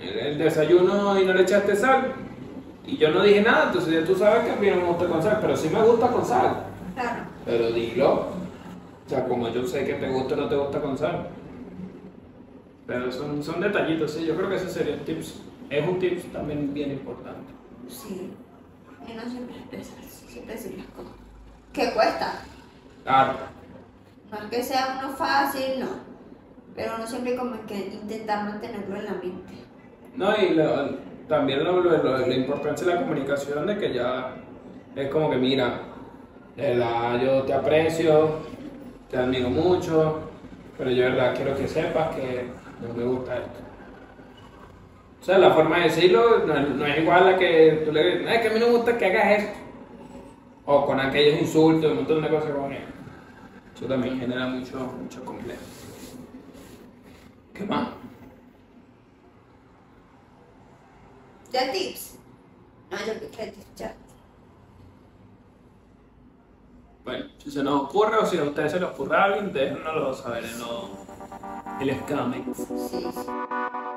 el, el desayuno y no le echaste sal. Y yo no dije nada, entonces ya tú sabes que a mí no me gusta con sal, pero sí me gusta con sal. Claro. Pero dilo. O sea, como yo sé que te gusta o no te gusta con sal. Pero son, son detallitos, sí. Yo creo que ese sería el tips. Es un tips también bien importante. Sí. Y no siempre expresarse, siempre decir las cosas. ¿Qué cuesta? Claro. No es que sea uno fácil, no. Pero uno siempre como que intentar mantenerlo en la mente. No, y lo- también lo, lo- lo- la importancia de la comunicación de que ya es como que mira, verdad yo te aprecio, te admiro mucho, pero yo de verdad quiero que sepas que no me gusta esto. O sea, la forma de decirlo no, es- no es igual a la que tú le dices, "No, es que a mí no me gusta que hagas esto. O con aquellos insultos, un montón de cosas él. Eso también genera mucho, mucho complejo. ¿Qué más? ¿Ya tips? No, yo que tips ya. Bueno, si se nos ocurre o si a ustedes se les ocurre a alguien, déjenoslo saber en los, comments. Sí, sí.